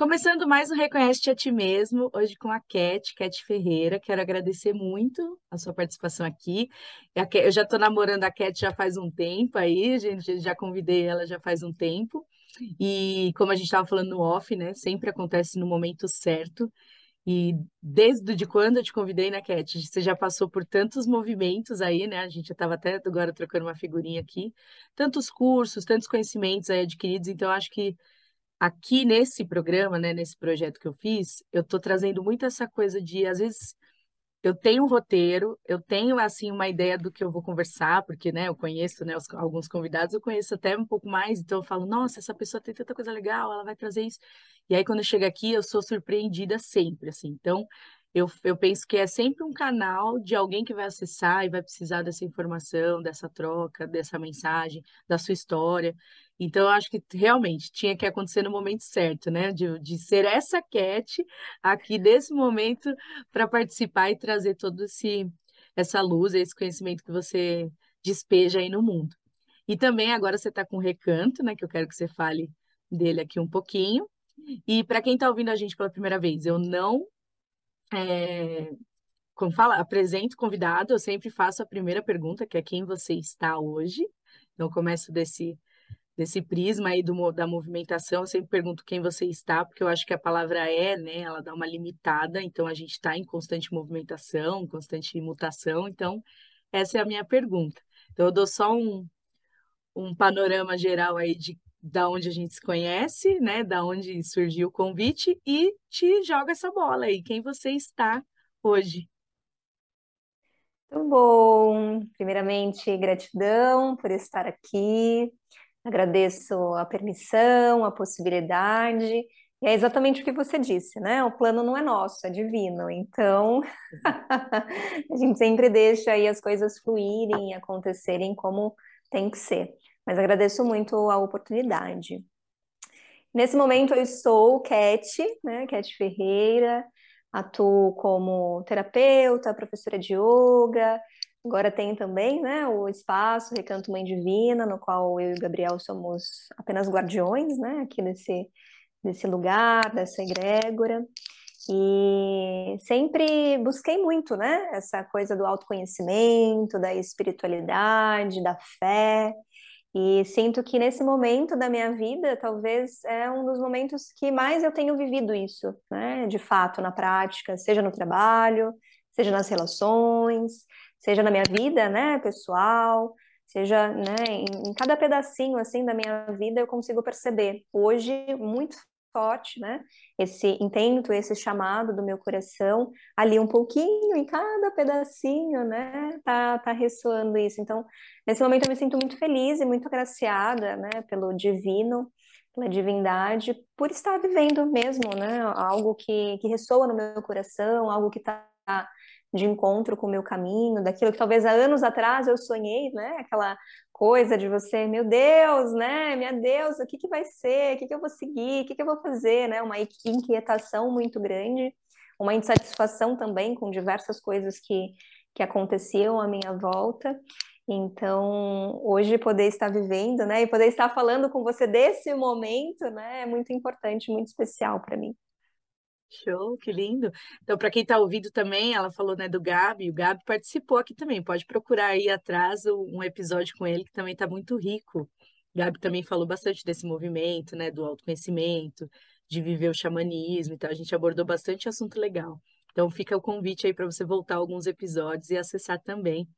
Começando mais um Reconhece a Ti Mesmo, hoje com a Cat, Cat Ferreira. Quero agradecer muito a sua participação aqui. Eu já estou namorando a Cat já faz um tempo aí, gente, já convidei ela já faz um tempo. E como a gente estava falando no off, né? Sempre acontece no momento certo. E desde de quando eu te convidei, né, Cat? Você já passou por tantos movimentos aí, né? A gente já estava até agora trocando uma figurinha aqui. Tantos cursos, tantos conhecimentos aí adquiridos. Então, acho que aqui nesse programa, né, nesse projeto que eu fiz, eu estou trazendo muito essa coisa de, às vezes, eu tenho um roteiro, eu tenho, assim, uma ideia do que eu vou conversar, porque, né, eu conheço, né, os, alguns convidados, eu conheço até um pouco mais, então eu falo, nossa, essa pessoa tem tanta coisa legal, ela vai trazer isso. E aí, quando eu chego aqui, eu sou surpreendida sempre, assim. Então, eu, eu penso que é sempre um canal de alguém que vai acessar e vai precisar dessa informação, dessa troca, dessa mensagem, da sua história. Então, eu acho que realmente tinha que acontecer no momento certo, né? De, de ser essa Cat aqui nesse momento para participar e trazer todo esse essa luz, esse conhecimento que você despeja aí no mundo. E também agora você está com o Recanto, né? Que eu quero que você fale dele aqui um pouquinho. E para quem está ouvindo a gente pela primeira vez, eu não é, como fala, apresento convidado, eu sempre faço a primeira pergunta, que é quem você está hoje. Então, começo desse desse prisma aí do, da movimentação, eu sempre pergunto quem você está, porque eu acho que a palavra é, né, ela dá uma limitada, então a gente está em constante movimentação, constante mutação, então essa é a minha pergunta. Então eu dou só um, um panorama geral aí de da onde a gente se conhece, né, da onde surgiu o convite e te joga essa bola aí, quem você está hoje. Muito bom. Primeiramente, gratidão por estar aqui. Agradeço a permissão, a possibilidade. E é exatamente o que você disse, né? O plano não é nosso, é divino. Então, a gente sempre deixa aí as coisas fluírem e acontecerem como tem que ser. Mas agradeço muito a oportunidade. Nesse momento eu estou Cat, né? Cat Ferreira, atuo como terapeuta, professora de yoga, Agora tem também né, o espaço Recanto Mãe Divina, no qual eu e o Gabriel somos apenas guardiões né, aqui desse, desse lugar, dessa egrégora. E sempre busquei muito né, essa coisa do autoconhecimento, da espiritualidade, da fé. E sinto que nesse momento da minha vida, talvez é um dos momentos que mais eu tenho vivido isso, né? De fato, na prática, seja no trabalho, seja nas relações, seja na minha vida, né, pessoal, seja, né, em, em, cada pedacinho, assim, da minha vida eu consigo perceber, hoje, muito forte, né, esse intento, esse chamado do meu coração, ali um pouquinho, em cada pedacinho, né, tá, tá ressoando isso, então, nesse momento eu me sinto muito feliz e muito agraciada, né, pelo divino, pela divindade, por estar vivendo mesmo, né, algo que, que ressoa no meu coração, algo que está de encontro com o meu caminho, daquilo que talvez há anos atrás eu sonhei, né? Aquela coisa de você, meu Deus, né? Minha Deus, o que que vai ser? O que que eu vou seguir? O que que eu vou fazer, né? Uma inquietação muito grande, uma insatisfação também com diversas coisas que que aconteciam à minha volta. Então, hoje poder estar vivendo, né, e poder estar falando com você desse momento, né, é muito importante, muito especial para mim. Show, que lindo. Então, para quem está ouvindo também, ela falou né, do Gabi, o Gabi participou aqui também. Pode procurar aí atrás um episódio com ele que também está muito rico. O Gabi também falou bastante desse movimento, né, do autoconhecimento, de viver o xamanismo, então a gente abordou bastante assunto legal. Então fica o convite aí para você voltar alguns episódios e acessar também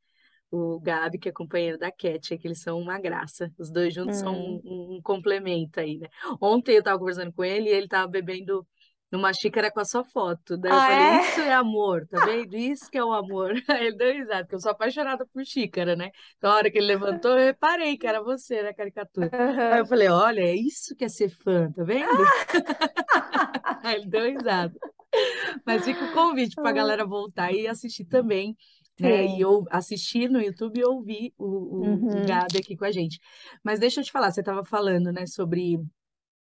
o Gabi, que é companheiro da Cat, que eles são uma graça. Os dois juntos hum. são um, um, complemento aí, né? Ontem eu estava conversando com ele e ele estava bebendo numa xícara com a sua foto. Daí eu falei, é? isso é amor, tá vendo? Isso que é o amor. Aí ele deu risada, porque eu sou apaixonada por xícara, né? Então, a hora que ele levantou, eu reparei que era você na caricatura. Aí eu falei, olha, é isso que é ser fã, tá vendo? Aí ele deu risada. Mas fica o convite para a galera voltar e assistir também né? E eu assisti no YouTube e ouvi o, o, uhum. o Gabi aqui com a gente. Mas deixa eu te falar, você estava falando, né, sobre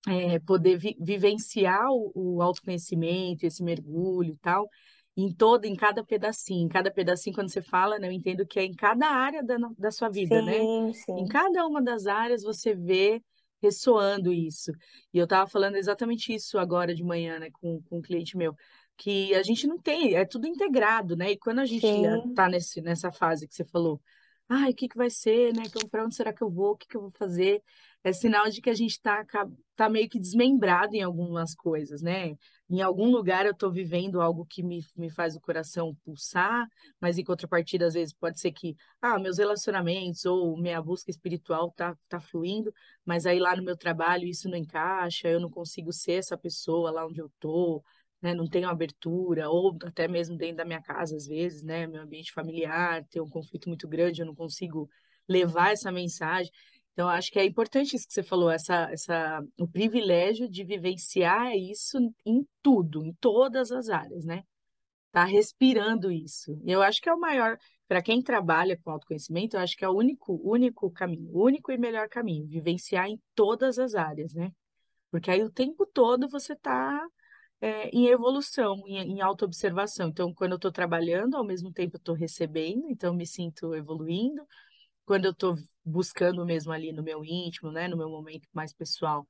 é, poder vi vivenciar o, o autoconhecimento, esse mergulho e tal, em todo, em cada pedacinho. Em cada pedacinho, quando você fala, né, eu entendo que é em cada área da, da sua vida, né? sim, né? Sim. Em cada uma das áreas você vê ressoando isso. E eu estava falando exatamente isso agora de manhã, né, com, com um cliente meu, que a gente não tem, é tudo integrado, né? E quando a gente está nesse, nessa fase que você falou, ai, o que, que vai ser, né? Para onde será que eu vou? O que, que eu vou fazer? é sinal de que a gente está tá meio que desmembrado em algumas coisas, né? Em algum lugar eu estou vivendo algo que me, me faz o coração pulsar, mas em contrapartida, às vezes, pode ser que, ah, meus relacionamentos ou minha busca espiritual tá, tá fluindo, mas aí lá no meu trabalho isso não encaixa, eu não consigo ser essa pessoa lá onde eu tô, né? Não tenho abertura, ou até mesmo dentro da minha casa, às vezes, né? Meu ambiente familiar tem um conflito muito grande, eu não consigo levar essa mensagem. Então, acho que é importante isso que você falou, essa, essa, o privilégio de vivenciar isso em tudo, em todas as áreas, né? Tá respirando isso. E eu acho que é o maior, para quem trabalha com autoconhecimento, eu acho que é o único, único caminho, o único e melhor caminho, vivenciar em todas as áreas, né? Porque aí o tempo todo você está é, em evolução, em, em autoobservação. Então, quando eu estou trabalhando, ao mesmo tempo eu estou recebendo, então me sinto evoluindo quando eu estou buscando mesmo ali no meu íntimo, né, no meu momento mais pessoal,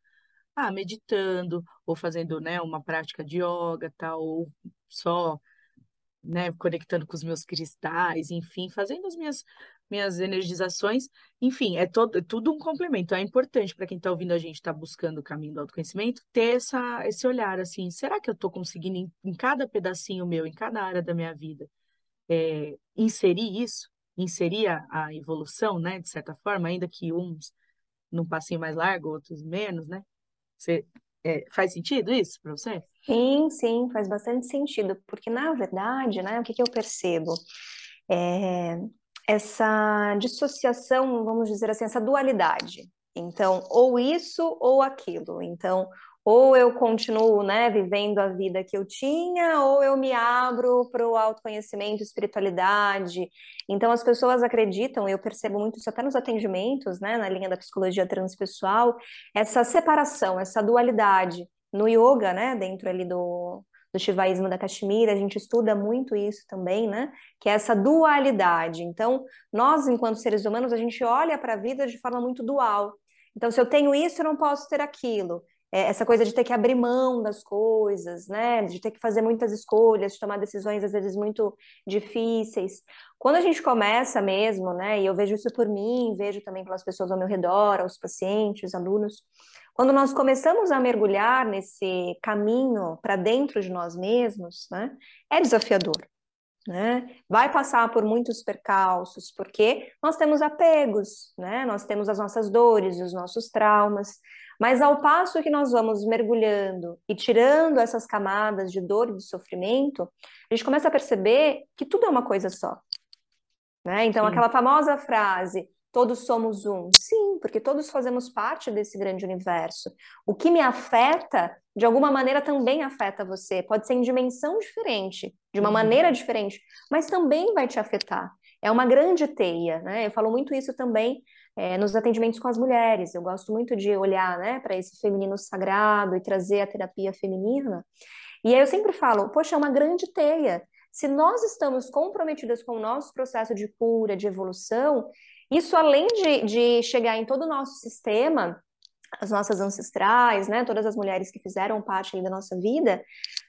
ah, meditando ou fazendo, né, uma prática de yoga, tal, ou só, né, conectando com os meus cristais, enfim, fazendo as minhas minhas energizações, enfim, é todo é tudo um complemento. É importante para quem está ouvindo a gente, está buscando o caminho do autoconhecimento, ter essa, esse olhar assim, será que eu estou conseguindo em, em, cada pedacinho meu, em cada área da minha vida, é, inserir isso? inserir a, evolução, né, de certa forma, ainda que uns num passinho mais largo, outros menos, né? Você, é, faz sentido isso para você? Sim, sim, faz bastante sentido, porque na verdade, né, o que, que eu percebo? É, essa dissociação, vamos dizer assim, essa dualidade. Então, ou isso ou aquilo. Então, ou eu continuo, né, vivendo a vida que eu tinha, ou eu me abro para o autoconhecimento, espiritualidade. Então, as pessoas acreditam, eu percebo muito isso até nos atendimentos, né, na linha da psicologia transpessoal, essa separação, essa dualidade. No yoga, né, dentro ali do, do Shivaísmo da Kashmir, a gente estuda muito isso também, né? Que é essa dualidade. Então, nós, enquanto seres humanos, a gente olha para a vida de forma muito dual. Então, se eu tenho isso, eu não posso ter aquilo é, essa coisa de ter que abrir mão das coisas, né? De ter que fazer muitas escolhas, de tomar decisões às vezes muito difíceis. Quando a gente começa mesmo, né? E eu vejo isso por mim, vejo também pelas pessoas ao meu redor, os pacientes, os alunos. Quando nós começamos a mergulhar nesse caminho para dentro de nós mesmos, né? É desafiador. Né? Vai passar por muitos percalços, porque nós temos apegos, né? Nós temos as nossas dores, os nossos traumas, mas ao passo que nós vamos mergulhando e tirando essas camadas de dor e de sofrimento, a gente começa a perceber que tudo é uma coisa só. Né? Então, Sim. aquela famosa frase, todos somos um. Sim, porque todos fazemos parte desse grande universo. O que me afeta, de alguma maneira, também afeta você. Pode ser em dimensão diferente, de uma uhum. maneira diferente, mas também vai te afetar. É uma grande teia, né? Eu falo muito isso também é, nos atendimentos com as mulheres. Eu gosto muito de olhar né, para esse feminino sagrado e trazer a terapia feminina. E aí eu sempre falo, poxa, é uma grande teia. Se nós estamos comprometidas com o nosso processo de cura, de evolução, isso além de, de chegar em todo o nosso sistema, as nossas ancestrais, né, todas as mulheres que fizeram parte da nossa vida,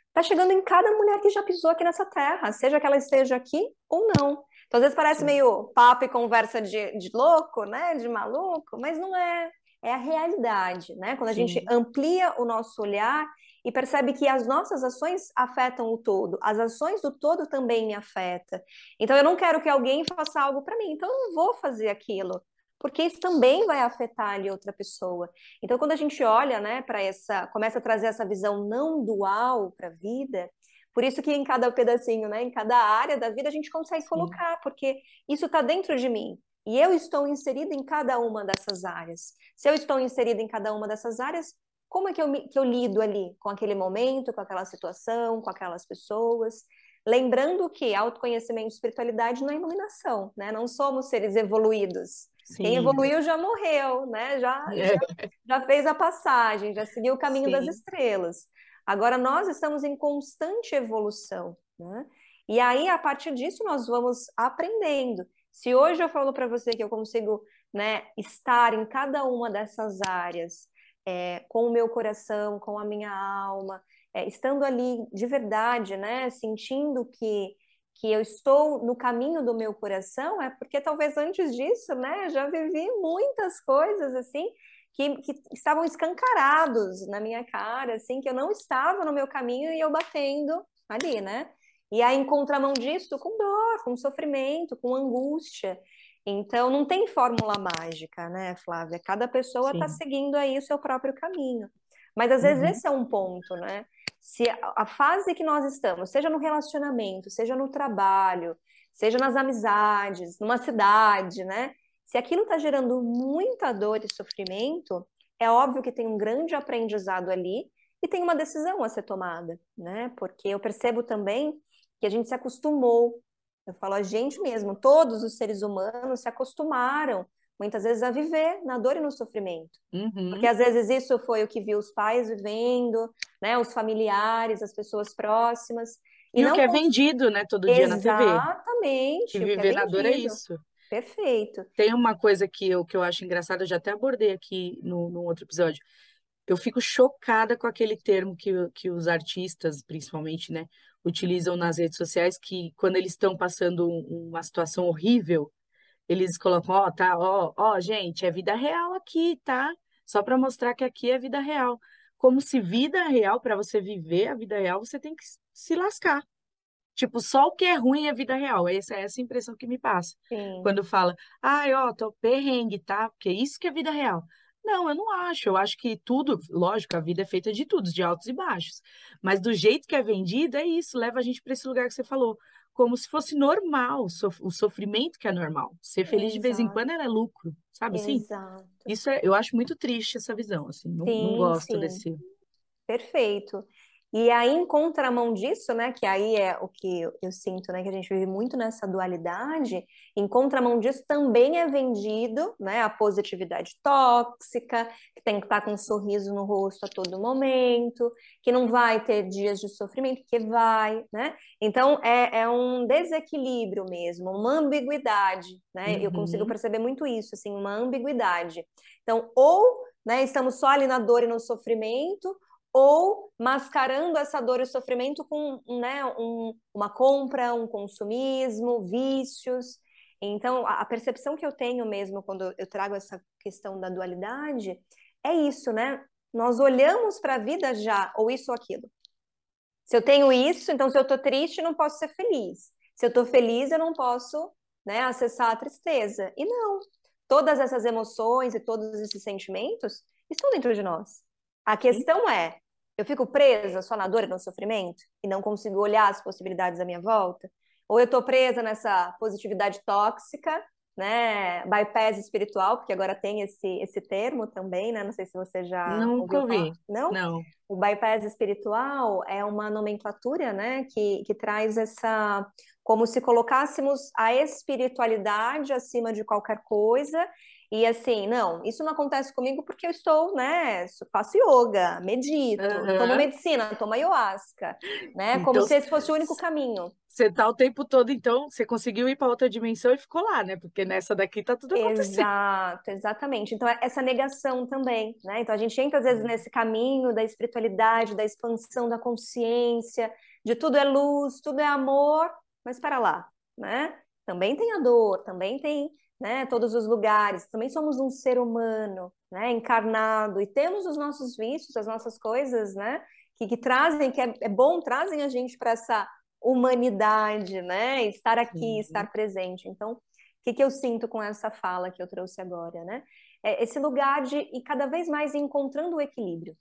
está chegando em cada mulher que já pisou aqui nessa terra, seja que ela esteja aqui ou não. Então, às vezes parece meio papo e conversa de, de louco, né? De maluco, mas não é. É a realidade, né? Quando a Sim. gente amplia o nosso olhar e percebe que as nossas ações afetam o todo, as ações do todo também me afetam. Então, eu não quero que alguém faça algo para mim, então eu não vou fazer aquilo, porque isso também vai afetar ali outra pessoa. Então, quando a gente olha, né, para essa, começa a trazer essa visão não dual para a vida, por isso que em cada pedacinho, né, em cada área da vida a gente consegue Sim. colocar, porque isso está dentro de mim. E eu estou inserida em cada uma dessas áreas. Se eu estou inserida em cada uma dessas áreas, como é que eu, que eu lido ali com aquele momento, com aquela situação, com aquelas pessoas? Lembrando que autoconhecimento e espiritualidade não é iluminação, né? Não somos seres evoluídos. Sim. Quem evoluiu já morreu, né? Já, é. já, já, fez a passagem, já seguiu o caminho Sim. das estrelas. Agora nós estamos em constante evolução, né? E aí, a partir disso, nós vamos aprendendo. Se hoje eu falo para você que eu consigo né, estar em cada uma dessas áreas, é, com o meu coração, com a minha alma, é, estando ali de verdade, né, sentindo que, que eu estou no caminho do meu coração, é porque talvez antes disso, né, já vivi muitas coisas assim que, que estavam escancarados na minha cara, assim, que eu não estava no meu caminho e eu batendo ali, né? E aí, em contramão disso, com dor, com sofrimento, com angústia. Então, não tem fórmula mágica, né, Flávia? Cada pessoa está seguindo aí o seu próprio caminho. Mas, às vezes, uhum. esse é um ponto, né? Se a fase que nós estamos, seja no relacionamento, seja no trabalho, seja nas amizades, numa cidade, né? Se aquilo está gerando muita dor e sofrimento, é óbvio que tem um grande aprendizado ali e tem uma decisão a ser tomada, né? Porque eu percebo também que a gente se acostumou. Eu falo a gente mesmo, todos os seres humanos se acostumaram muitas vezes a viver na dor e no sofrimento. Uhum. Porque às vezes isso foi o que viu os pais vivendo, né, os familiares, as pessoas próximas. E, e o que é vendido, né, todo dia na TV. Exatamente. Que viver é na dor é isso. Perfeito. Tem uma coisa que eu, que eu acho engraçada, eu já até abordei aqui no, no outro episódio. Eu fico chocada com aquele termo que, que os artistas, principalmente, né, utilizam nas redes sociais, que quando eles estão passando uma situação horrível, eles colocam, ó, oh, tá, ó, ó, gente, é vida real aqui, tá? Só para mostrar que aqui é vida real. Como se vida real, para você viver a vida real, você tem que se lascar. Tipo, só o que é ruim é vida real. Essa é essa impressão que me passa. Sim. Quando fala, ai, ó, tô perrengue, tá? Porque isso que é vida real. Não, eu não acho. Eu acho que tudo, lógico, a vida é feita de tudo, de altos e baixos. Mas do jeito que é vendido, é isso, leva a gente para esse lugar que você falou, como se fosse normal, o sofrimento que é normal. Ser feliz Exato. de vez em quando é lucro, sabe assim? Exato. Isso é, eu acho muito triste essa visão, assim, não, sim, não gosto sim. desse. Perfeito. E aí, em contramão disso, né, que aí é o que eu sinto, né, que a gente vive muito nessa dualidade, em contramão disso também é vendido, né, a positividade tóxica, que tem que estar com um sorriso no rosto a todo momento, que não vai ter dias de sofrimento, que vai, né? Então, é, é um desequilíbrio mesmo, uma ambiguidade, né? Uhum. Eu consigo perceber muito isso, assim, uma ambiguidade. Então, ou né, estamos só ali na dor e no sofrimento, ou mascarando essa dor e sofrimento com né, um, uma compra, um consumismo, vícios. Então, a percepção que eu tenho mesmo quando eu trago essa questão da dualidade é isso, né? Nós olhamos para a vida já, ou isso ou aquilo. Se eu tenho isso, então se eu estou triste, não posso ser feliz. Se eu estou feliz, eu não posso né, acessar a tristeza. E não. Todas essas emoções e todos esses sentimentos estão dentro de nós. A questão é, eu fico presa só na dor e no sofrimento e não consigo olhar as possibilidades à minha volta? Ou eu estou presa nessa positividade tóxica, né? Bypass espiritual, porque agora tem esse, esse termo também, né? Não sei se você já Nunca ouvi. Não? Não. O bypass espiritual é uma nomenclatura, né? Que, que traz essa... Como se colocássemos a espiritualidade acima de qualquer coisa e assim, não, isso não acontece comigo porque eu estou, né, faço yoga, medito, uhum. tomo medicina, tomo ayahuasca, né, como então, se esse fosse o único caminho. Você tá o tempo todo, então, você conseguiu ir para outra dimensão e ficou lá, né, porque nessa daqui tá tudo acontecendo. Exato, exatamente. Então, é essa negação também, né, então a gente entra às vezes uhum. nesse caminho da espiritualidade, da expansão da consciência, de tudo é luz, tudo é amor, mas para lá, né, também tem a dor, também tem né, todos os lugares, também somos um ser humano, né, encarnado, e temos os nossos vícios, as nossas coisas, né, que, que trazem, que é, é, bom, trazem a gente para essa humanidade, né, estar aqui, Sim. estar presente. Então, o que, que eu sinto com essa fala que eu trouxe agora, né? É esse lugar de ir cada vez mais encontrando o equilíbrio.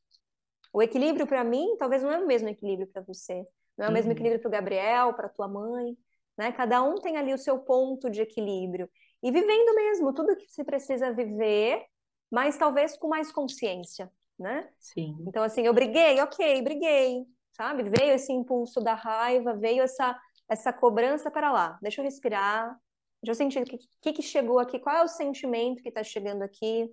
O equilíbrio para mim, talvez não é o mesmo equilíbrio para você, não é o mesmo uhum. equilíbrio para o Gabriel, para tua mãe, né? Cada um tem ali o seu ponto de equilíbrio e vivendo mesmo tudo que se precisa viver, mas talvez com mais consciência, né? Sim. Então, assim, eu briguei, ok, briguei, sabe? Veio esse impulso da raiva, veio essa essa cobrança para lá, deixa eu respirar, deixa eu sentir o que, que, que chegou aqui, qual é o sentimento que está chegando aqui,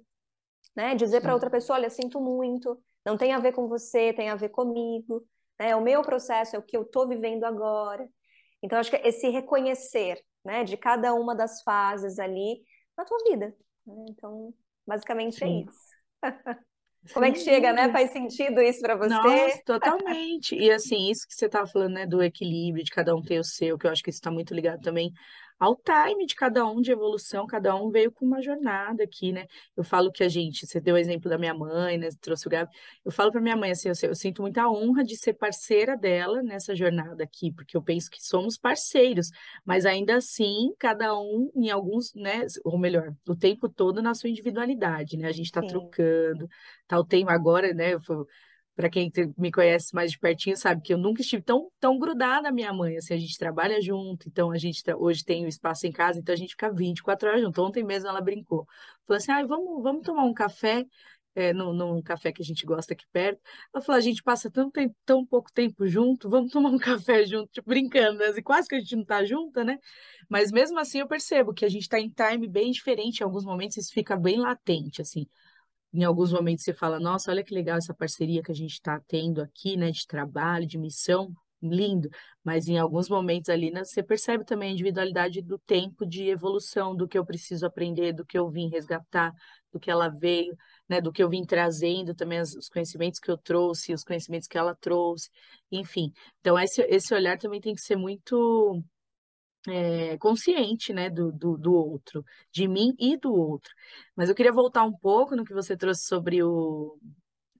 né? Dizer para outra pessoa, olha, sinto muito, não tem a ver com você, tem a ver comigo, né? É o meu processo, é o que eu estou vivendo agora. Então, acho que esse reconhecer, né, de cada uma das fases ali na tua vida. Né? Então, basicamente é Sim. é isso. Como é que chega, né? Faz sentido isso para você? Nossa, totalmente. E assim, isso que você estava falando, né, do equilíbrio, de cada um ter o seu, que eu acho que isso está muito ligado também ao time de cada um de evolução, cada um veio com uma jornada aqui, né? Eu falo que a gente, você deu o exemplo da minha mãe, né? Trouxe o Gabi. Eu falo para minha mãe assim, eu, eu, sinto muita honra de ser parceira dela nessa jornada aqui, porque eu penso que somos parceiros, mas ainda assim, cada um em alguns, né? Ou melhor, o tempo todo na sua individualidade, né? A gente está trocando, tá o tempo agora, né? Eu, para quem me conhece mais de pertinho sabe que eu nunca estive tão, tão grudada à minha mãe, assim, a gente trabalha junto, então a gente hoje tem o um espaço em casa, então a gente fica 24 horas junto. Ontem mesmo ela brincou, falou assim, ah, vamos, vamos tomar um café, é, num, café que a gente gosta aqui perto. Ela falou, a gente passa tão, tempo, tão pouco tempo junto, vamos tomar um café junto, tipo, brincando, né? e quase que a gente não tá junta, né? Mas mesmo assim eu percebo que a gente está em time bem diferente, em alguns momentos isso fica bem latente, assim em alguns momentos você fala, nossa, olha que legal essa parceria que a gente está tendo aqui, né, de trabalho, de missão, lindo. Mas em alguns momentos ali, né, você percebe também a individualidade do tempo de evolução, do que eu preciso aprender, do que eu vim resgatar, do que ela veio, né, do que eu vim trazendo também, os conhecimentos que eu trouxe, os conhecimentos que ela trouxe, enfim. Então, esse, esse olhar também tem que ser muito é, consciente, né, do, do, do, outro, de mim e do outro. Mas eu queria voltar um pouco no que você trouxe sobre o.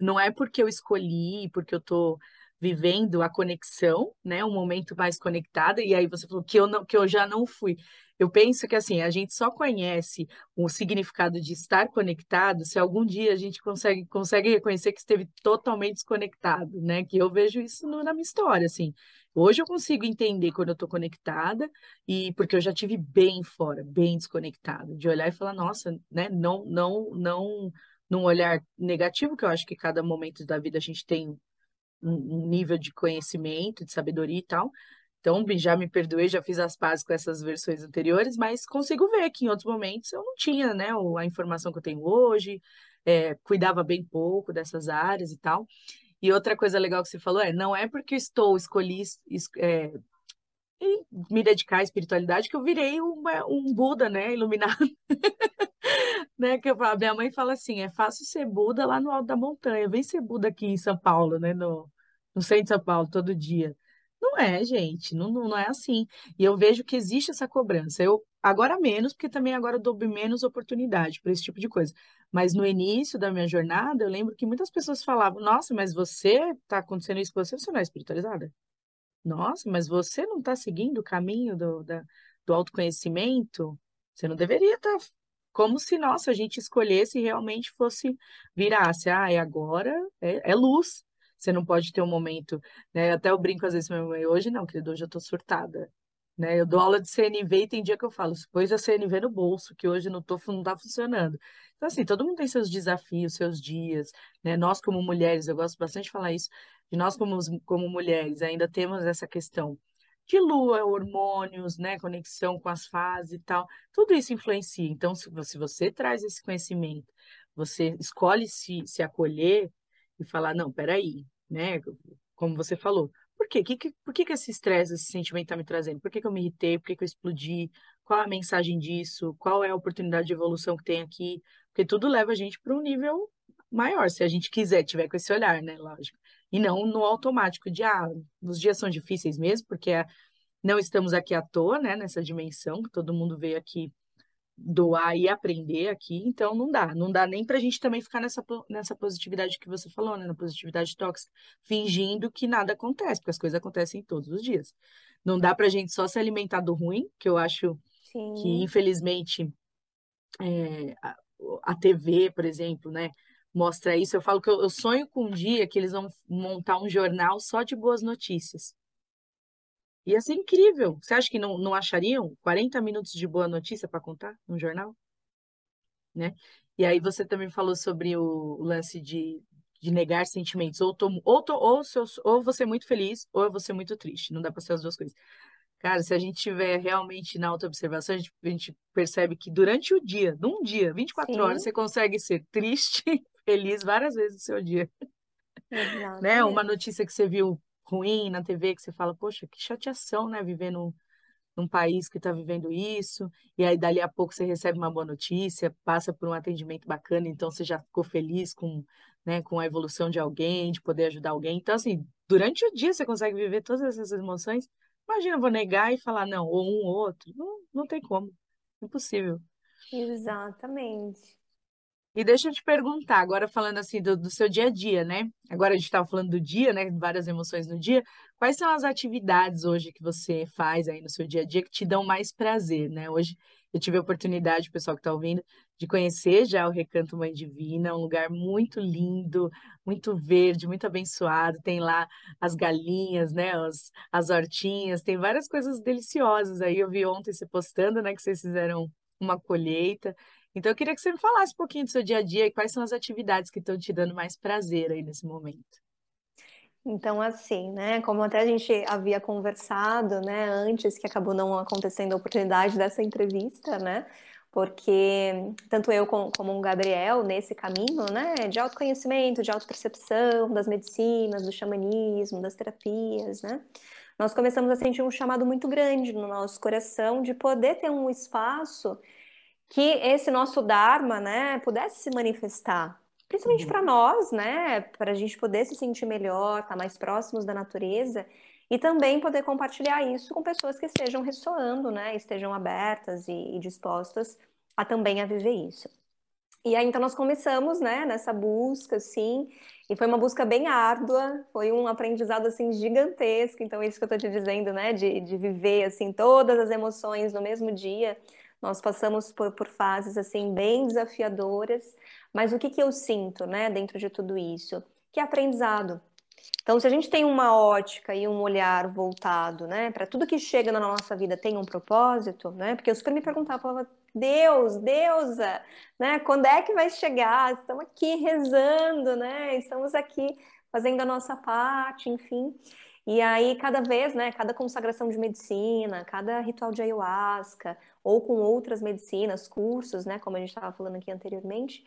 Não é porque eu escolhi, porque eu estou vivendo a conexão, né, um momento mais conectado, e aí você falou que eu, não, que eu já não fui. Eu penso que assim, a gente só conhece o significado de estar conectado se algum dia a gente consegue, consegue reconhecer que esteve totalmente desconectado, né? Que eu vejo isso no, na minha história, assim. Hoje eu consigo entender quando eu estou conectada e porque eu já tive bem fora, bem desconectada, de olhar e falar, nossa, né, não, não, não, num olhar negativo, que eu acho que cada momento da vida a gente tem um, nível de conhecimento, de sabedoria e tal. Então, já me perdoei, já fiz as pazes com essas versões anteriores, mas consigo ver que em outros momentos eu não tinha, né, a informação que eu tenho hoje, é, cuidava bem pouco dessas áreas e tal. E outra coisa legal que você falou é, não é porque estou escolhi é, me dedicar à espiritualidade que eu virei um Buda, né, iluminado. né, que eu falo, minha mãe fala assim, é fácil ser Buda lá no alto da montanha, vem ser Buda aqui em São Paulo, né, no, no centro de São Paulo, todo dia. Não é, gente, não, não é assim. E eu vejo que existe essa cobrança. Eu agora menos, porque também agora dou menos oportunidade para esse tipo de coisa. Mas no início da minha jornada, eu lembro que muitas pessoas falavam: Nossa, mas você está acontecendo isso com você, você não é espiritualizada? Nossa, mas você não está seguindo o caminho do, da, do autoconhecimento? Você não deveria estar. Tá... Como se, nossa, a gente escolhesse e realmente fosse virasse, ah, é agora, é, é luz. Você não pode ter um momento, né? Até eu brinco às vezes com minha mãe, hoje não, querido, hoje eu tô surtada. Né? Eu dou aula de CNV e tem dia que eu falo, pôs a CNV no bolso, que hoje não, tô, não tá funcionando. Então, assim, todo mundo tem seus desafios, seus dias, né? Nós, como mulheres, eu gosto bastante de falar isso, de nós, como, como mulheres, ainda temos essa questão de lua, hormônios, né? Conexão com as fases e tal. Tudo isso influencia. Então, se, se você traz esse conhecimento, você escolhe se, se acolher e falar, não, peraí, né? Como você falou, por quê? Que, que, por que, que esse estresse, esse sentimento está me trazendo? Por que, que eu me irritei? Por que, que eu explodi? Qual a mensagem disso? Qual é a oportunidade de evolução que tem aqui? Porque tudo leva a gente para um nível maior, se a gente quiser, tiver com esse olhar, né? Lógico. E não no automático de, ah, os dias são difíceis mesmo, porque não estamos aqui à toa, né? Nessa dimensão, que todo mundo veio aqui doar e aprender aqui, então não dá, não dá nem para a gente também ficar nessa, nessa positividade que você falou, né, na positividade tóxica, fingindo que nada acontece, porque as coisas acontecem todos os dias. Não dá para a gente só se alimentar do ruim, que eu acho Sim. que, infelizmente, é, a, a TV, por exemplo, né, mostra isso. Eu falo que eu, eu sonho com um dia que eles vão montar um jornal só de boas notícias. Ia ser incrível. Você acha que não, não achariam 40 minutos de boa notícia para contar no jornal? Né? E aí você também falou sobre o, lance de, de negar sentimentos. Ou, tô, ou, tô, ou, ou você é muito feliz, ou você é muito triste. Não dá para ser as duas coisas. Cara, se a gente tiver realmente na autoobservação, a gente, a gente percebe que durante o dia, num dia, 24 Sim. horas, você consegue ser triste, feliz várias vezes no seu dia. Né? Uma notícia que você viu ruim na TV, que você fala, poxa, que chateação, né? Viver num, num país que está vivendo isso, e aí dali a pouco você recebe uma boa notícia, passa por um atendimento bacana, então você já ficou feliz com, né, com a evolução de alguém, de poder ajudar alguém. Então, assim, durante o dia você consegue viver todas essas emoções. Imagina, eu vou negar e falar não, ou um ou outro. Não, não tem como. Impossível. Exatamente. E deixa eu te perguntar, agora falando assim do, do seu dia a dia, né? Agora a gente estava falando do dia, né? Várias emoções no dia. Quais são as atividades hoje que você faz aí no seu dia a dia que te dão mais prazer, né? Hoje eu tive a oportunidade, o pessoal que está ouvindo, de conhecer já o Recanto Mãe Divina, um lugar muito lindo, muito verde, muito abençoado. Tem lá as galinhas, né? As, as hortinhas, tem várias coisas deliciosas aí. Eu vi ontem você postando, né? Que vocês fizeram uma colheita. Então, eu queria que você me falasse um pouquinho do seu dia a dia e quais são as atividades que estão te dando mais prazer aí nesse momento. Então, assim, né, como até a gente havia conversado, né, antes que acabou não acontecendo a oportunidade dessa entrevista, né, porque tanto eu como, o Gabriel, nesse caminho, né, de autoconhecimento, de autopercepção, das medicinas, do xamanismo, das terapias, né, nós começamos a sentir um chamado muito grande no nosso coração de poder ter um espaço que esse nosso Dharma, né, pudesse se manifestar, principalmente uhum. para nós, né, para a gente poder se sentir melhor, estar tá mais próximos da natureza e também poder compartilhar isso com pessoas que estejam ressoando, né, estejam abertas e, e dispostas a também a viver isso. E aí então nós começamos, né, nessa busca, assim, e foi uma busca bem árdua, foi um aprendizado assim gigantesco. Então isso que eu estou te dizendo, né, de, de viver assim todas as emoções no mesmo dia. Nós passamos por, por fases assim bem desafiadoras, mas o que, que eu sinto, né, dentro de tudo isso? Que é aprendizado. Então, se a gente tem uma ótica e um olhar voltado, né, para tudo que chega na nossa vida tem um propósito, né? Porque eu super me perguntava, falava, Deus, deusa, né? Quando é que vai chegar? Estamos aqui rezando, né? Estamos aqui fazendo a nossa parte, enfim. E aí, cada vez, né, cada consagração de medicina, cada ritual de ayahuasca, ou com outras medicinas, cursos, né, como a gente estava falando aqui anteriormente,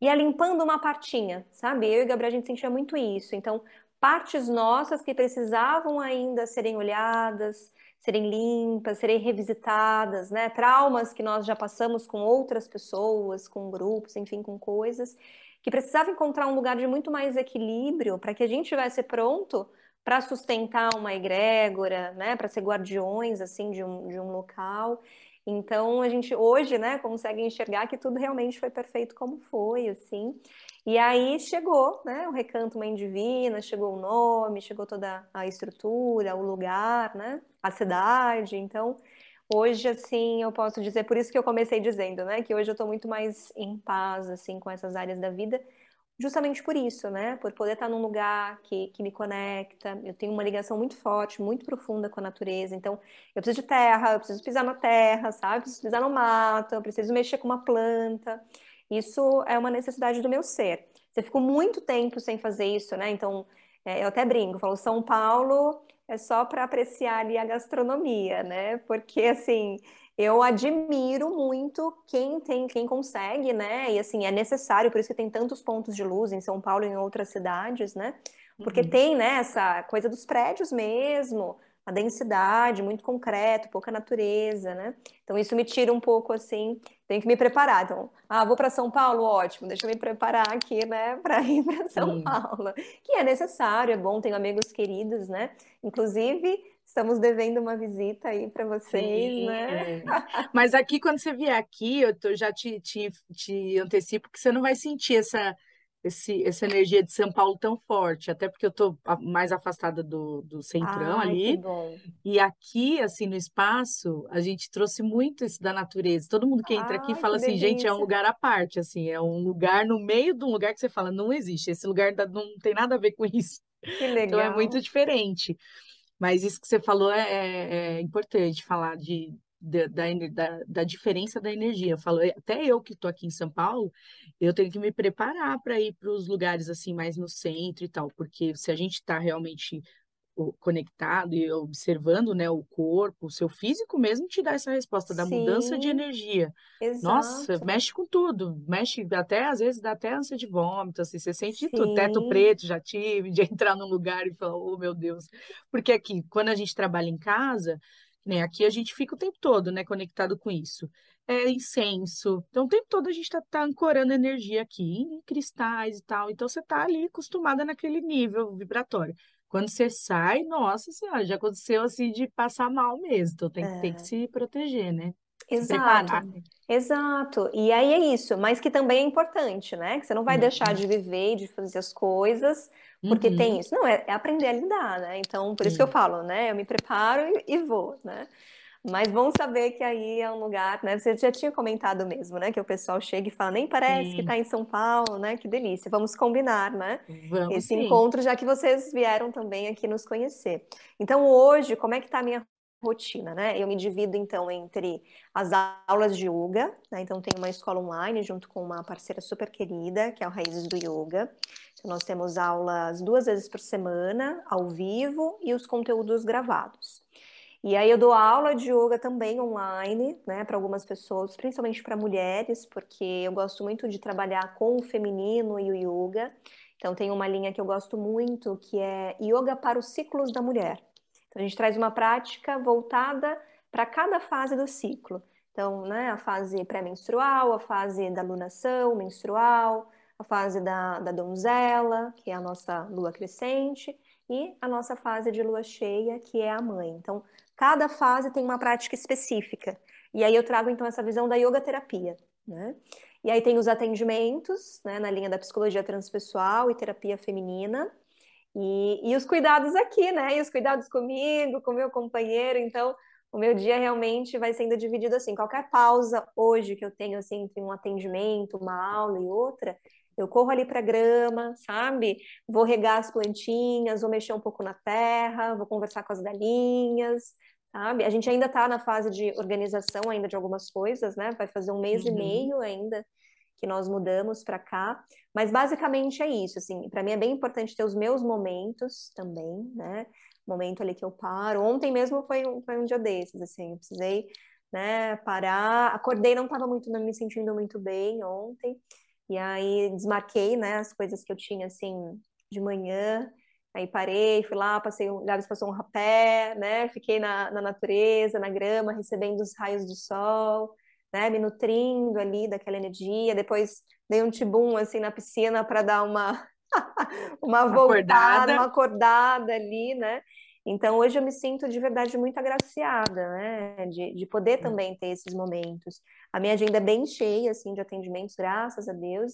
ia limpando uma partinha, sabe? Eu e o Gabriel, a gente sentia muito isso. Então, partes nossas que precisavam ainda serem olhadas, serem limpas, serem revisitadas, né? Traumas que nós já passamos com outras pessoas, com grupos, enfim, com coisas, que precisava encontrar um lugar de muito mais equilíbrio para que a gente tivesse pronto para sustentar uma egrégora, né, para ser guardiões assim de um, de um local. Então a gente hoje, né, consegue enxergar que tudo realmente foi perfeito como foi, assim. E aí chegou, né, o Recanto Mãe Divina, chegou o nome, chegou toda a estrutura, o lugar, né, a cidade. Então hoje, assim, eu posso dizer, por isso que eu comecei dizendo, né, que hoje eu estou muito mais em paz, assim, com essas áreas da vida justamente por isso, né? Por poder estar num lugar que, que me conecta. Eu tenho uma ligação muito forte, muito profunda com a natureza. Então, eu preciso de terra, eu preciso pisar na terra, sabe? Eu preciso pisar no mato, eu preciso mexer com uma planta. Isso é uma necessidade do meu ser. Você ficou muito tempo sem fazer isso, né? Então, é, eu até brinco, falo, São Paulo é só para apreciar ali a gastronomia, né? Porque, assim, eu admiro muito quem tem, quem consegue, né? E assim, é necessário, por isso que tem tantos pontos de luz em São Paulo e em outras cidades, né? Porque uhum. tem, né, essa coisa dos prédios mesmo, a densidade, muito concreto, pouca natureza, né? Então isso me tira um pouco assim, tenho que me preparar. Então, ah, vou para São Paulo, ótimo, deixa eu me preparar aqui, né, para ir para São Sim. Paulo, que é necessário, é bom, tenho amigos queridos, né? Inclusive, Estamos devendo uma visita aí para vocês, Sim, né? É. Mas aqui, quando você vier aqui, eu tô, já te, te, te antecipo que você não vai sentir essa, esse, essa energia de São Paulo tão forte, até porque eu estou mais afastada do, do centrão Ai, ali. E aqui, assim, no espaço, a gente trouxe muito isso da natureza. Todo mundo que entra Ai, aqui fala assim, delícia. gente, é um lugar à parte, assim, é um lugar no meio de um lugar que você fala, não existe, esse lugar não tem nada a ver com isso. Que legal. Então é muito diferente. Mas isso que você falou é, é, é importante falar de, da, da, da, diferença da energia. Falo, até eu que estou aqui em São Paulo, eu tenho que me preparar para ir para os lugares assim mais no centro e tal, porque se a gente está realmente conectado e observando, né, o corpo, o seu físico mesmo te dá essa resposta da mudança de Sim, energia. Nossa, exato. mexe com tudo, mexe até às vezes dá até ânsia de vômito, assim, você sente tudo, teto Sim, preto já tive, de entrar num lugar e falar, oh meu Deus, porque aqui, quando a gente trabalha em casa, né, aqui a gente fica o tempo todo, né, conectado com isso. É incenso, então o tempo todo a gente tá, tá ancorando energia aqui em cristais e tal, então você tá ali acostumada naquele nível vibratório. Quando você sai, nossa senhora, já aconteceu assim de passar mal mesmo. Então tem, tem que é, se proteger, né? Exato. preparar? Exato. E aí é isso, mas que também é importante, né? Que você não vai deixar Uhum. de viver e de fazer as coisas porque tem Uhum. isso. Não, é, é aprender a lidar, né? Então, por isso que eu falo, né? Eu me preparo e, e vou, né? Mas bom saber que aí é um lugar, né? Você já tinha comentado mesmo, né? Que o pessoal chega e fala, nem parece que sim. está em São Paulo, né? Que delícia. Vamos combinar, né? Vamos Esse sim. encontro, já que vocês vieram também aqui nos conhecer. Então, hoje, como é que está a minha rotina, né? Eu me divido, então, entre as aulas de yoga, né? Então, tenho uma escola online junto com uma parceira super querida, que é o Raízes do Yoga. Então, nós temos aulas duas vezes por semana, ao vivo, e os conteúdos gravados. E aí eu dou aula de yoga também online, né, para algumas pessoas, principalmente para mulheres, porque eu gosto muito de trabalhar com o feminino e o yoga. Então tem uma linha que eu gosto muito, que é yoga para os ciclos da mulher. Então a gente traz uma prática voltada para cada fase do ciclo. Então, né, a fase pré-menstrual, a fase da lunação menstrual, a fase da, da donzela, que é a nossa lua crescente, e a nossa fase de lua cheia, que é a mãe. Então, Cada fase tem uma prática específica. E aí eu trago então essa visão da yoga terapia, né? E aí tem os atendimentos, né, na linha da psicologia transpessoal e terapia feminina. E, e os cuidados aqui, né? E os cuidados comigo, com meu companheiro. Então, o meu dia realmente vai sendo dividido assim. Qualquer pausa hoje que eu tenho assim entre um atendimento, uma aula e outra, eu corro ali para a grama, sabe? Vou regar as plantinhas, vou mexer um pouco na terra, vou conversar com as galinhas, sabe? A gente ainda está na fase de organização ainda de algumas coisas, né? Vai fazer um mês e Uhum. meio ainda que nós mudamos para cá, mas basicamente é isso, assim, para mim é bem importante ter os meus momentos também, né? Momento ali que eu paro. Ontem mesmo foi um, foi um dia desses, assim, eu precisei, né, parar. Acordei, não estava muito me sentindo muito bem ontem. E aí desmarquei, né, as coisas que eu tinha assim de manhã. Aí parei, fui lá, passei, o Gabs passou um rapé, né? Fiquei na, na natureza, na grama, recebendo os raios do sol né, me nutrindo ali daquela energia. Depois dei um tibum assim na piscina para dar uma uma voltada, Acordada. uma acordada ali, né? Então hoje eu me sinto de verdade muito agraciada, né? De, de poder também ter esses momentos. A minha agenda é bem cheia, assim, de atendimentos, graças a Deus,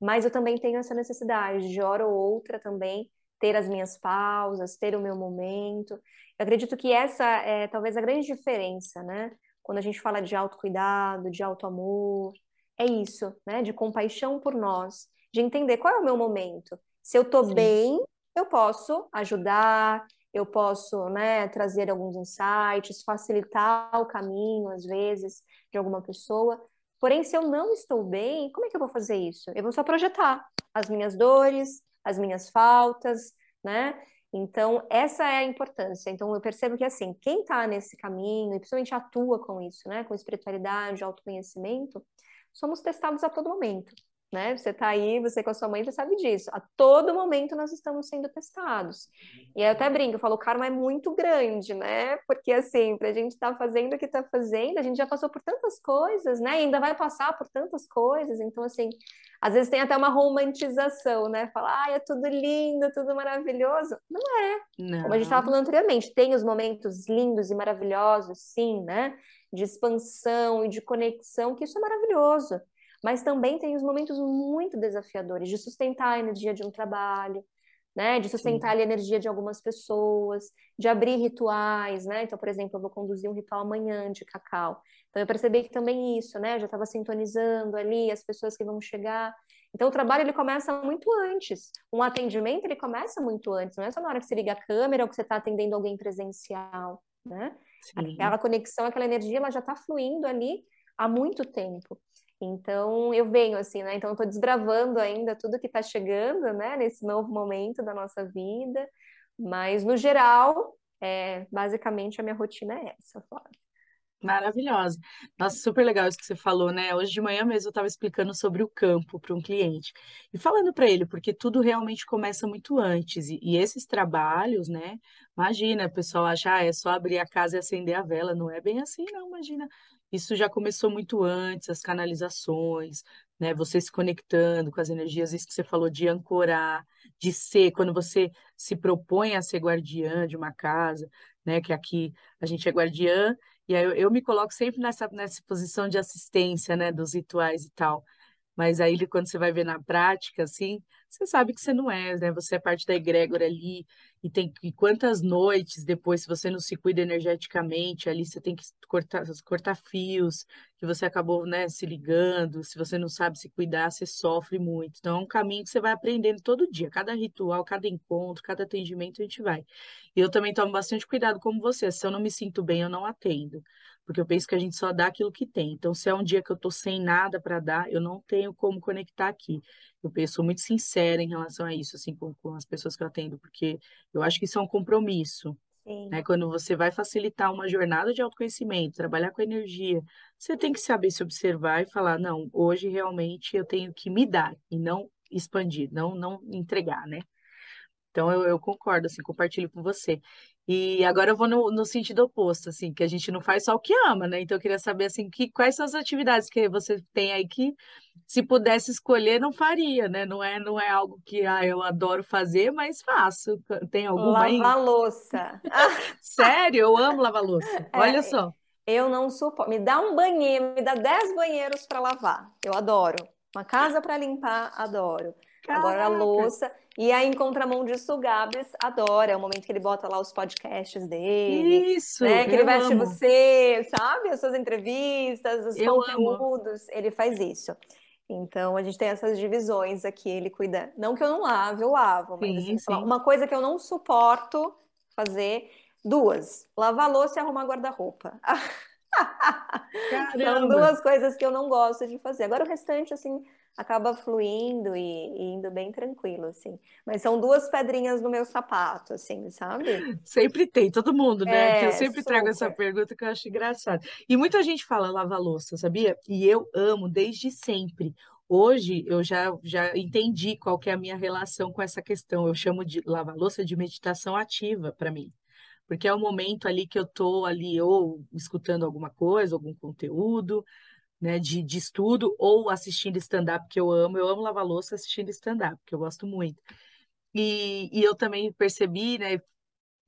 mas eu também tenho essa necessidade de hora ou outra também ter as minhas pausas, ter o meu momento. Eu acredito que essa é talvez a grande diferença, né? quando a gente fala de autocuidado, de autoamor, é isso, né? De compaixão por nós, de entender qual é o meu momento. Se eu Sim. bem, eu posso ajudar, eu posso, né, trazer alguns insights, facilitar o caminho, às vezes, de alguma pessoa. Porém, se eu não estou bem, como é que eu vou fazer isso? Eu vou só projetar as minhas dores, as minhas faltas, né? Então, essa é a importância. Então, eu percebo que, assim, quem está nesse caminho, e principalmente atua com isso, né, com espiritualidade, autoconhecimento, somos testados a todo momento, né? Você está aí, você com a sua mãe, você sabe disso. A todo momento nós estamos sendo testados. E aí eu até brinco, eu falo, o karma é muito grande, né? Porque, assim, para a gente estar tá fazendo o que está fazendo, a gente já passou por tantas coisas, né? E ainda vai passar por tantas coisas. Então, assim, às vezes tem até uma romantização, né? Falar, ah, é tudo lindo, tudo maravilhoso. Não é. Como a gente estava Não. falando anteriormente, tem os momentos lindos e maravilhosos, sim, né? De expansão e de conexão, que isso é maravilhoso. Mas também tem os momentos muito desafiadores de sustentar a energia de um trabalho, né? De sustentar Sim. a energia de algumas pessoas, de abrir rituais, né? Então, por exemplo, eu vou conduzir um ritual amanhã de cacau. Então, eu percebi que também isso, né? Eu já estava sintonizando ali as pessoas que vão chegar. Então, o trabalho ele começa muito antes. Um atendimento ele começa muito antes. Não é só na hora que você liga a câmera ou que você está atendendo alguém presencial, né? Sim. Aquela conexão, aquela energia, ela já está fluindo ali há muito tempo. Então, eu venho assim, né? Então, eu tô desbravando ainda tudo que está chegando, né? Nesse novo momento da nossa vida. Mas, no geral, é, basicamente a minha rotina é essa, Flávia. Maravilhosa. Nossa, super legal isso que você falou, né? Hoje de manhã mesmo eu estava explicando sobre o campo para um cliente e falando para ele, porque tudo realmente começa muito antes. E, e esses trabalhos, né? Imagina, o pessoal acha, ah, é só abrir a casa e acender a vela. Não é bem assim, não, imagina. Isso já começou muito antes, as canalizações, né? Você se conectando com as energias, isso que você falou de ancorar, de ser, quando você se propõe a ser guardiã de uma casa, né? Que aqui a gente é guardiã e aí eu, eu me coloco sempre nessa, nessa posição de assistência, né, dos rituais e tal. Mas aí, quando você vai ver na prática, assim, você sabe que você não é, né? Você é parte da egrégora ali, e tem que quantas noites depois, se você não se cuida energeticamente, ali você tem que cortar, cortar fios, que você acabou, né, se ligando, se você não sabe se cuidar, você sofre muito. Então, é um caminho que você vai aprendendo todo dia, cada ritual, cada encontro, cada atendimento a gente vai. E eu também tomo bastante cuidado como você, se eu não me sinto bem, eu não atendo porque eu penso que a gente só dá aquilo que tem. Então, se é um dia que eu estou sem nada para dar, eu não tenho como conectar aqui. Eu sou muito sincera em relação a isso, assim, com, com as pessoas que eu atendo, porque eu acho que isso é um compromisso. Né? Quando você vai facilitar uma jornada de autoconhecimento, trabalhar com energia, você tem que saber se observar e falar, não, hoje realmente eu tenho que me dar e não expandir, não, não entregar, né? Então eu, eu concordo, assim, compartilho com você. E agora eu vou no, no, sentido oposto, assim, que a gente não faz só o que ama, né? Então eu queria saber, assim, que, quais são as atividades que você tem aí que, se pudesse escolher, não faria, né? Não é, não é algo que ah, eu adoro fazer, mas faço. Tem alguma aí? Lavar louça. Sério? Eu amo lavar louça. É, Olha só. Eu não suporto. Me dá um banheiro, me dá dez banheiros para lavar. Eu adoro. Uma casa para limpar, adoro. Caraca. Agora a louça. E aí, em contramão disso, o Gabs adora. É o momento que ele bota lá os podcasts dele. Isso! Né? Que ele veste amo. você, sabe? As suas entrevistas, os eu conteúdos. Amo. Ele faz isso. Então, a gente tem essas divisões aqui. Ele cuida. Não que eu não lave, eu lavo. Mas sim, assim, sim. uma coisa que eu não suporto fazer. Duas. Lavar louça e arrumar guarda-roupa. São duas coisas que eu não gosto de fazer. Agora, o restante, assim acaba fluindo e, e, indo bem tranquilo, assim. Mas são duas pedrinhas no meu sapato, assim, sabe? Sempre tem, todo mundo, né? É, eu sempre super. trago essa pergunta que eu acho engraçada. E muita gente fala lava-louça, sabia? E eu amo desde sempre. Hoje eu já, já entendi qual que é a minha relação com essa questão. Eu chamo de lava-louça de meditação ativa para mim porque é o momento ali que eu estou ali ou escutando alguma coisa, algum conteúdo, né, de, de estudo ou assistindo stand-up, que eu amo. Eu amo lavar louça assistindo stand-up, que eu gosto muito. E, e eu também percebi, né,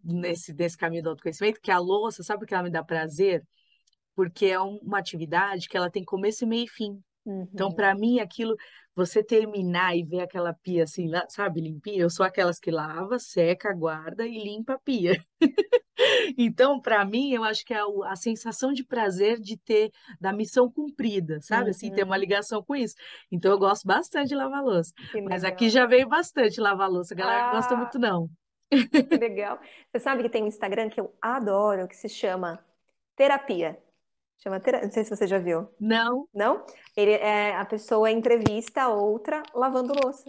nesse, nesse caminho do autoconhecimento, que a louça, sabe por que ela me dá prazer? Porque é uma atividade que ela tem começo, meio e fim. Então, uhum. Então, para mim, aquilo, você terminar e ver aquela pia assim, sabe, limpinha, eu sou aquelas que lava, seca, guarda e limpa a pia. então, para mim, eu acho que é a, sensação de prazer de ter, da missão cumprida, sabe, uhum. assim, ter uma uhum. ligação com isso. Então, eu gosto bastante de lavar louça. Mas aqui já veio bastante lavar louça, a galera ah, gosta muito não. Que legal. Você sabe que tem um Instagram que eu adoro, que se chama Terapia. Chama Não sei se você já viu. Não. Não? Ele é a pessoa entrevista a outra lavando louça.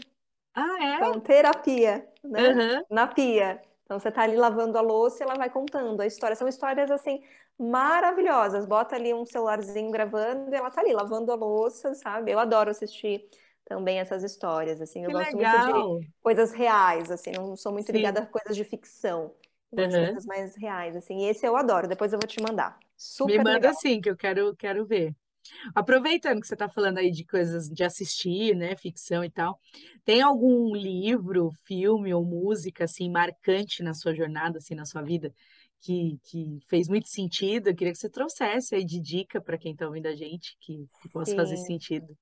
Ah, é? Então, terapia, né? Uhum. Na pia. Então você tá ali lavando a louça e ela vai contando a história. São histórias assim maravilhosas. Bota ali um celularzinho gravando e ela tá ali lavando a louça, sabe? Eu adoro assistir também essas histórias, assim. Eu que gosto legal. muito de coisas reais, assim. Não sou muito Sim. ligada a coisas de ficção. Uhum. coisas mais reais, assim. E esse eu adoro. Depois eu vou te mandar. Super Me manda legal. sim, que eu quero, quero ver. Aproveitando que você está falando aí de coisas de assistir, né, ficção e tal, tem algum livro, filme ou música assim marcante na sua jornada, assim, na sua vida, que, que fez muito sentido? Eu queria que você trouxesse aí de dica para quem está ouvindo a gente, que, que possa Sim. fazer sentido.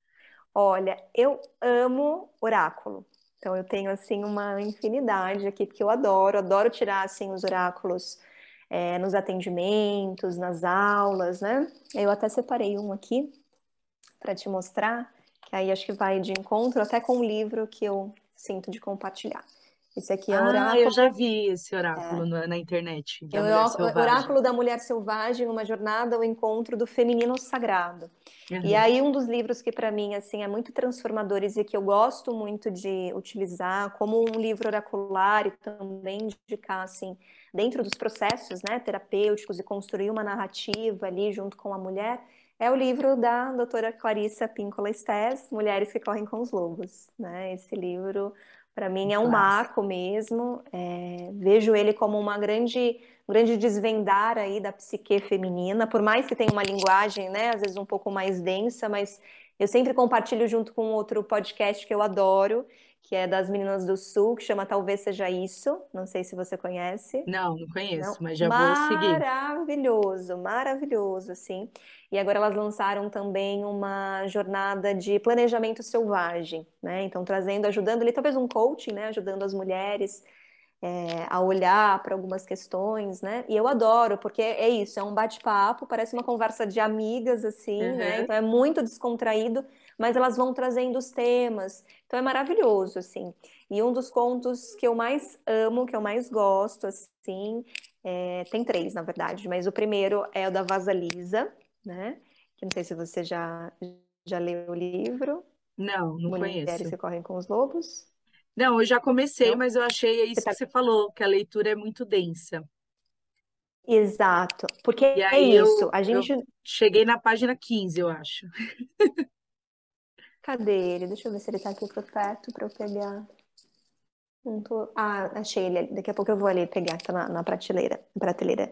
Olha, eu amo oráculo. Então eu tenho assim uma infinidade aqui, porque eu adoro, adoro tirar assim os oráculos é, nos atendimentos, nas aulas, né? Eu até separei um aqui para te mostrar, que aí acho que vai de encontro até com o livro que eu sinto de compartilhar. Esse aqui é o Ah, Oráculo. eu já vi esse oráculo é, na, na internet, é da o. Oráculo da Mulher Selvagem, uma jornada ao encontro do feminino sagrado. E Aham. aí um dos livros que para mim assim é muito transformadores e que eu gosto muito de utilizar como um livro oracular e também indicar assim dentro dos processos, né, terapêuticos e construir uma narrativa ali junto com a mulher é o livro da doutora Clarissa Pinkola Estés, Mulheres que Correm com os Lobos, né? Esse livro para mim é um marco mesmo. É, vejo ele como uma grande um grande desvendar aí da psique feminina, por mais que tenha uma linguagem, né, às vezes um pouco mais densa, mas eu sempre compartilho junto com outro podcast que eu adoro, que é das Meninas do Sul, que chama Talvez Seja Isso. Não sei se você conhece. Não, não Não, conheço, mas já vou seguir. maravilhoso, maravilhoso, assim. E agora elas lançaram também uma jornada de planejamento selvagem, né? Então trazendo, ajudando ali, talvez um coaching, né? Ajudando as mulheres é, a olhar para algumas questões, né? E eu adoro, porque é isso, é um bate-papo, parece uma conversa de amigas, assim, né? Aham. Então é muito descontraído, mas elas vão trazendo os temas. Então é maravilhoso, assim. E um dos contos que eu mais amo, que eu mais gosto, assim, é, tem três, na verdade, mas o primeiro é o da Vasalisa, né? Que não sei se você já, já leu o livro, Não, não Mulheres conheço. que Correm com os Lobos. Não, eu já comecei, Não? mas eu achei é Você isso que tá você falou, que a leitura é muito densa. Exato, porque é isso, eu, a gente. cheguei na página 15, eu acho. Cadê ele? Deixa eu ver se ele tá aqui por perto para eu pegar. Não tô... Ah, achei ele. Daqui a pouco eu vou ali pegar, tá na, na prateleira, prateleira.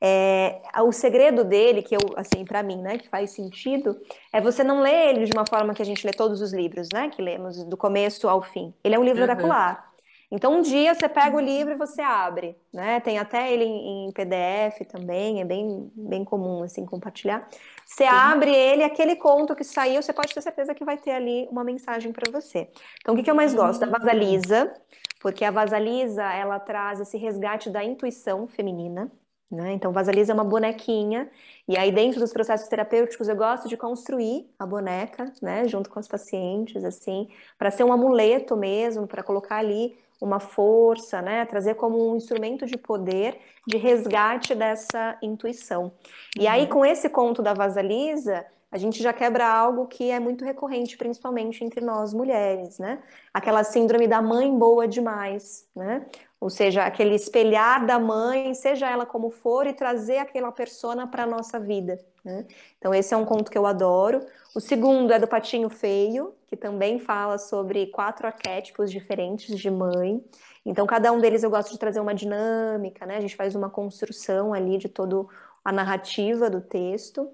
É, o segredo dele, que eu, assim, para mim, né, que faz sentido, é você não ler ele de uma forma que a gente lê todos os livros, né, que lemos do começo ao fim. Ele é um livro Aham. oracular. Então, um dia você pega o livro e você abre, né? Tem até ele em, em PDF também, é bem, bem comum, assim, compartilhar. Você Sim. abre ele, aquele conto que saiu, você pode ter certeza que vai ter ali uma mensagem para você. Então, o que que eu mais gosto? Da Vasalisa, porque a Vasalisa, ela traz esse resgate da intuição feminina, né? Então, Vasalisa é uma bonequinha, e aí dentro dos processos terapêuticos eu gosto de construir a boneca, né, junto com os pacientes, assim, para ser um amuleto mesmo, para colocar ali uma força, né, trazer como um instrumento de poder, de resgate dessa intuição. E aí, uhum. com esse conto da Vasalisa, a gente já quebra algo que é muito recorrente, principalmente entre nós mulheres, né? Aquela síndrome da mãe boa demais, né? Ou seja, aquele espelhar da mãe, seja ela como for, e trazer aquela persona para a nossa vida. Né? Então, esse é um conto que eu adoro. O segundo é do Patinho Feio, que também fala sobre quatro arquétipos diferentes de mãe. Então, cada um deles eu gosto de trazer uma dinâmica, né? A gente faz uma construção ali de toda a narrativa do texto.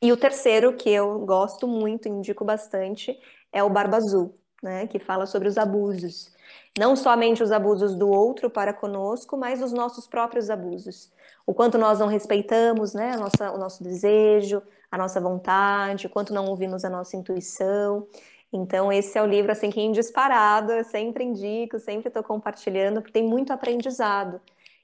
E o terceiro, que eu gosto muito, indico bastante, é o Barba Azul, né? Que fala sobre os abusos. Não somente os abusos do outro para conosco, mas os nossos próprios abusos. O quanto nós não respeitamos né, nossa, o nosso desejo, a nossa vontade, o quanto não ouvimos a nossa intuição. Então, esse é o livro assim, que é disparado, eu sempre indico, sempre estou compartilhando, porque tem muito aprendizado.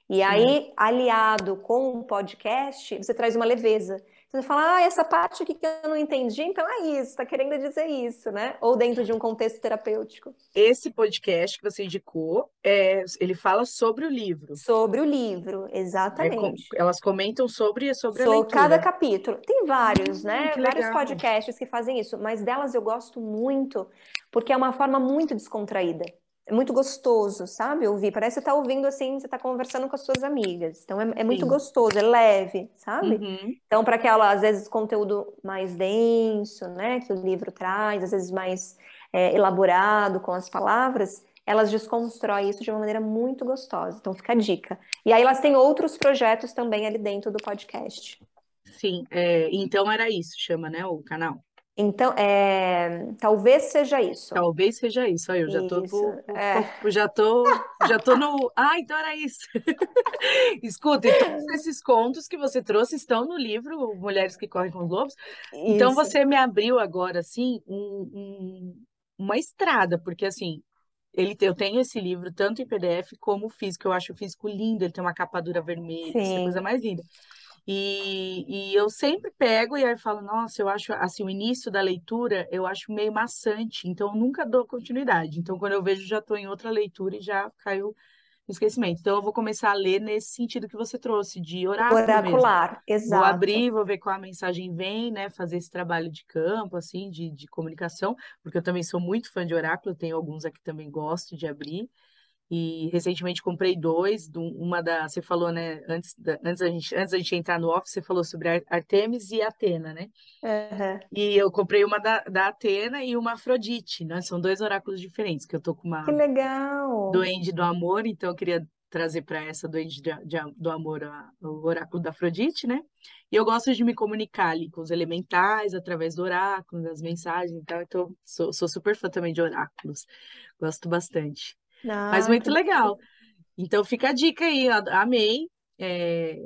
E aí, aliado com o podcast, você traz uma leveza. Você fala, ah, essa parte aqui que eu não entendi, então é isso, está querendo dizer isso, né? Ou dentro de um contexto terapêutico. Esse podcast que você indicou, é, ele fala sobre o livro. Sobre o livro, É, com- exatamente. elas comentam sobre, sobre a Sou cada leitura. capítulo. Tem vários, Hum, né? que Vários legal. podcasts que fazem isso, mas delas eu gosto muito porque é uma forma muito descontraída. É muito gostoso, sabe? Ouvir. Parece que você tá ouvindo assim, você tá conversando com as suas amigas. Então é, é muito Sim. gostoso, é leve, sabe? Uhum. Então, para aquela, às vezes, conteúdo mais denso, né? Que o livro traz, às vezes mais é, elaborado com as palavras, elas desconstroem isso de uma maneira muito gostosa. Então, fica a dica. E aí elas têm outros projetos também ali dentro do podcast. Sim, é, então era isso, chama, né, o canal. Então, é, talvez seja isso. Talvez seja isso. Aí eu já po- é. já tô, já tô no. Ah, então era isso. Escuta, e todos esses contos que você trouxe estão no livro Mulheres que Correm com os Lobos. Então Isso. você me abriu agora assim um- um- uma estrada, porque assim ele eu tenho esse livro tanto em PDF como físico. Eu acho o físico lindo. Ele tem uma capa dura vermelha, essa coisa Sim. mais linda. E, e eu sempre pego e aí falo, nossa, eu acho assim, o início da leitura eu acho meio maçante, então eu nunca dou continuidade. Então, quando eu vejo, já estou em outra leitura e já caiu no esquecimento. Então, eu vou começar a ler nesse sentido que você trouxe, de oráculo Oracular, mesmo. exato. Vou abrir, vou ver qual a mensagem vem, né? Fazer esse trabalho de campo, assim, de, de comunicação, porque eu também sou muito fã de oráculo, tenho alguns aqui também gosto de abrir. E recentemente comprei dois, uma da, você falou, né, antes da, antes a gente, antes da gente entrar no office, você falou sobre Artemis e Atena, né? Uhum. E eu comprei uma da, da Atena e uma Afrodite, né? São dois oráculos diferentes, que eu tô com uma Que legal! Duende do Amor, então eu queria trazer para essa Duende de, de, do Amor a, o oráculo da Afrodite, né? E eu gosto de me comunicar ali com os elementais, através do oráculo, das mensagens e tal, então sou, sou super fã também de oráculos, gosto bastante. Mas Ah, muito legal. Então fica a dica aí, amei. É,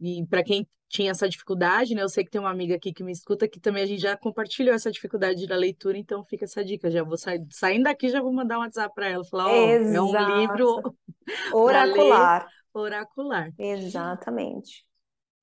e para quem tinha essa dificuldade, né? Eu sei que tem uma amiga aqui que me escuta que também a gente já compartilhou essa dificuldade da leitura, então fica essa dica. Já vou sair, saindo daqui, já vou mandar um WhatsApp para ela, falar, ó, é um livro para ler Oracular, oracular. exatamente.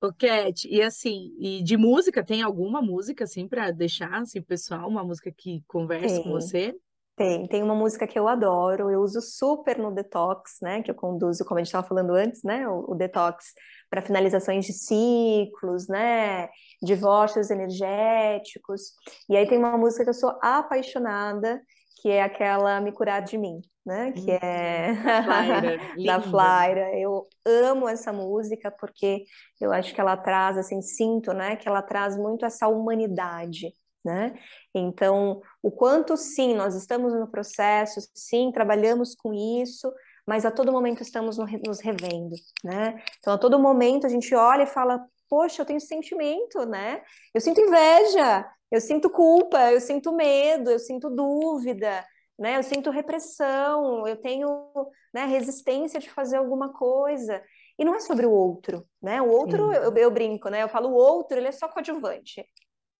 Ô, Cat, e assim, e de música, tem alguma música assim para deixar assim, pessoal, uma música que converse com Tem. você? Tem, tem uma música que eu adoro, eu uso super no detox, né? Que eu conduzo, como a gente estava falando antes, né? O, o detox para finalizações de ciclos, né? Divórcios energéticos. E aí tem uma música que eu sou apaixonada, que é aquela Me Curar de Mim, né? Que Hum, é da Flaira, da. Flaira. Eu amo essa música porque eu acho que ela traz, assim, sinto, né? Que ela traz muito essa humanidade. Né? Então, o quanto sim, nós estamos no processo, sim, trabalhamos com isso, mas a todo momento estamos no- nos revendo, né? Então, a todo momento a gente olha e fala, poxa, eu tenho sentimento, né? Eu sinto inveja, eu sinto culpa, eu sinto medo, eu sinto dúvida, né? Eu sinto repressão, eu tenho, né, resistência de fazer alguma coisa. E não é sobre o outro, né? O outro, eu, eu brinco, né? Eu falo, o outro, ele é só coadjuvante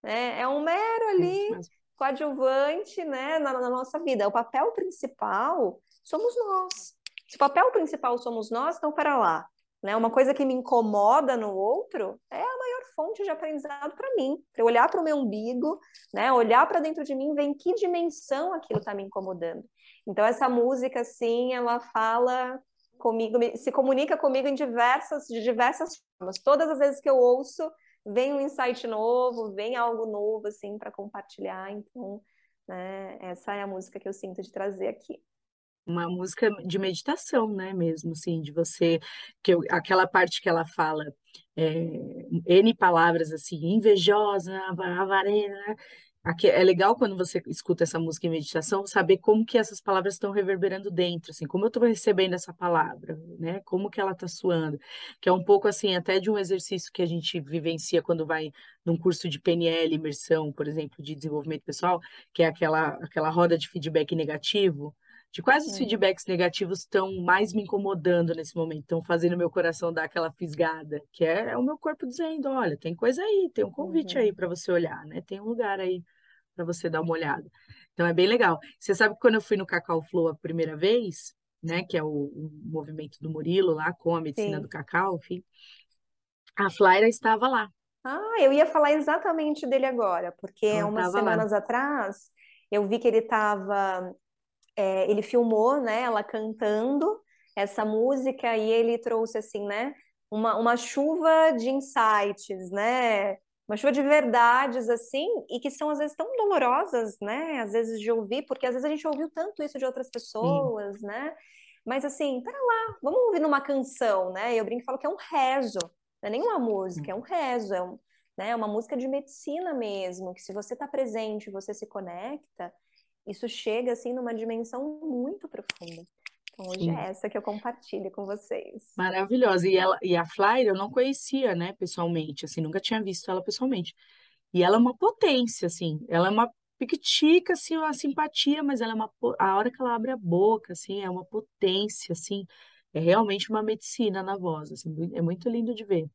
né? É um mero é ali coadjuvante, né, na, na nossa vida. O papel principal somos nós. Se o papel principal somos nós, então para lá, né? Uma coisa que me incomoda no outro é a maior fonte de aprendizado para mim. Para eu olhar para o meu umbigo, né? Olhar para dentro de mim, ver em que dimensão aquilo está me incomodando. Então essa música, assim, ela fala comigo, se comunica comigo em diversas, de diversas formas. Todas as vezes que eu ouço vem um insight novo, vem algo novo assim para compartilhar. Então, né, essa é a música que eu sinto de trazer aqui. Uma música de meditação, né, mesmo, assim, de você, que eu- aquela parte que ela fala, é, N palavras, assim, invejosa, ava- avarena, Aqui, é legal quando você escuta essa música em meditação, saber como que essas palavras estão reverberando dentro, assim, como eu estou recebendo essa palavra, né, como que ela está soando, que é um pouco, assim, até de um exercício que a gente vivencia quando vai num curso de PNL, imersão, por exemplo, de desenvolvimento pessoal, que é aquela, aquela roda de feedback negativo, de quais os feedbacks negativos estão mais me incomodando nesse momento, estão fazendo meu coração dar aquela fisgada, que é, é o meu corpo dizendo, olha, tem coisa aí, tem um convite aí Uhum. para você olhar, né? Tem um lugar aí para você dar uma olhada. Então é bem legal. Você sabe que quando eu fui no Cacau Flow a primeira vez, né, que é o, o movimento do Murilo lá com a medicina do Sim. cacau, enfim, a Flaira estava lá. Ah, eu ia falar exatamente dele agora, porque Ela umas estava lá. semanas atrás eu vi que ele estava, ele filmou, né, ela cantando essa música e ele trouxe assim, né, uma, uma chuva de insights, né, uma chuva de verdades assim, e que são às vezes tão dolorosas, né, às vezes de ouvir, porque às vezes a gente ouviu tanto isso de outras Sim. pessoas, né, mas assim, pera lá, vamos ouvir numa canção, né, eu brinco e falo que é um rezo, não é nenhuma música, é um rezo, é um, né, uma música de medicina mesmo, que se você está presente, você se conecta, isso chega assim numa dimensão muito profunda. Então hoje Sim. é essa que eu compartilho com vocês. Maravilhosa. E ela, e a Flaira eu não conhecia, né, pessoalmente, assim, nunca tinha visto ela pessoalmente. E ela é uma potência, assim, ela é uma piquitica, assim, uma simpatia, mas ela é uma, a hora que ela abre a boca, assim, é uma potência, assim, é realmente uma medicina na voz, assim, é muito lindo de ver.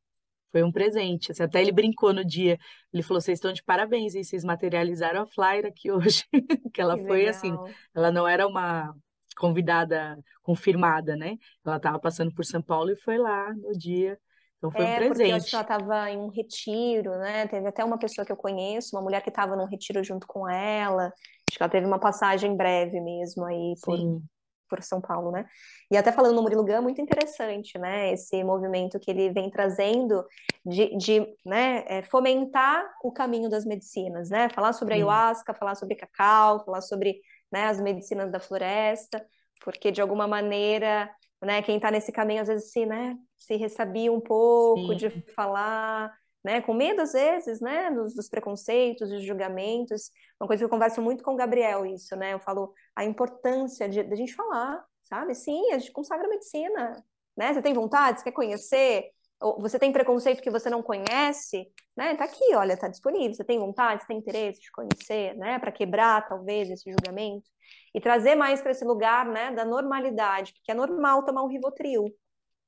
Foi um presente, assim, até ele brincou no dia, ele falou, vocês estão de parabéns, hein? Vocês materializaram a Flaira aqui hoje, que ela Que foi, assim, legal. ela não era uma convidada confirmada, né? Ela estava passando por São Paulo e foi lá no dia. Então foi É, um porque eu acho que ela presente. estava em um retiro, né? Teve até uma pessoa que eu conheço, uma mulher que estava num retiro junto com ela. Acho que ela teve uma passagem breve mesmo aí por, Sim, por São Paulo, né? E até falando no Murilo Gun, muito interessante, né? Esse movimento que ele vem trazendo de, de né, é, fomentar o caminho das medicinas, né? Falar sobre sim, ayahuasca, falar sobre cacau, falar sobre, né, as medicinas da floresta, porque de alguma maneira, né, quem está nesse caminho às vezes se, né, se ressabia um pouco de sim, falar, né, com medo às vezes, né, dos, dos preconceitos, dos julgamentos. Uma coisa que eu converso muito com o Gabriel, isso, né? Eu falo a importância de, de a gente falar, sabe? Sim, a gente consagra a medicina, né? Você tem vontade, você quer conhecer, você tem preconceito que você não conhece, né? Tá aqui, olha, tá disponível. Você tem vontade, você tem interesse de conhecer, né? Para quebrar talvez esse julgamento e trazer mais para esse lugar, né, da normalidade, porque é normal tomar um Rivotril,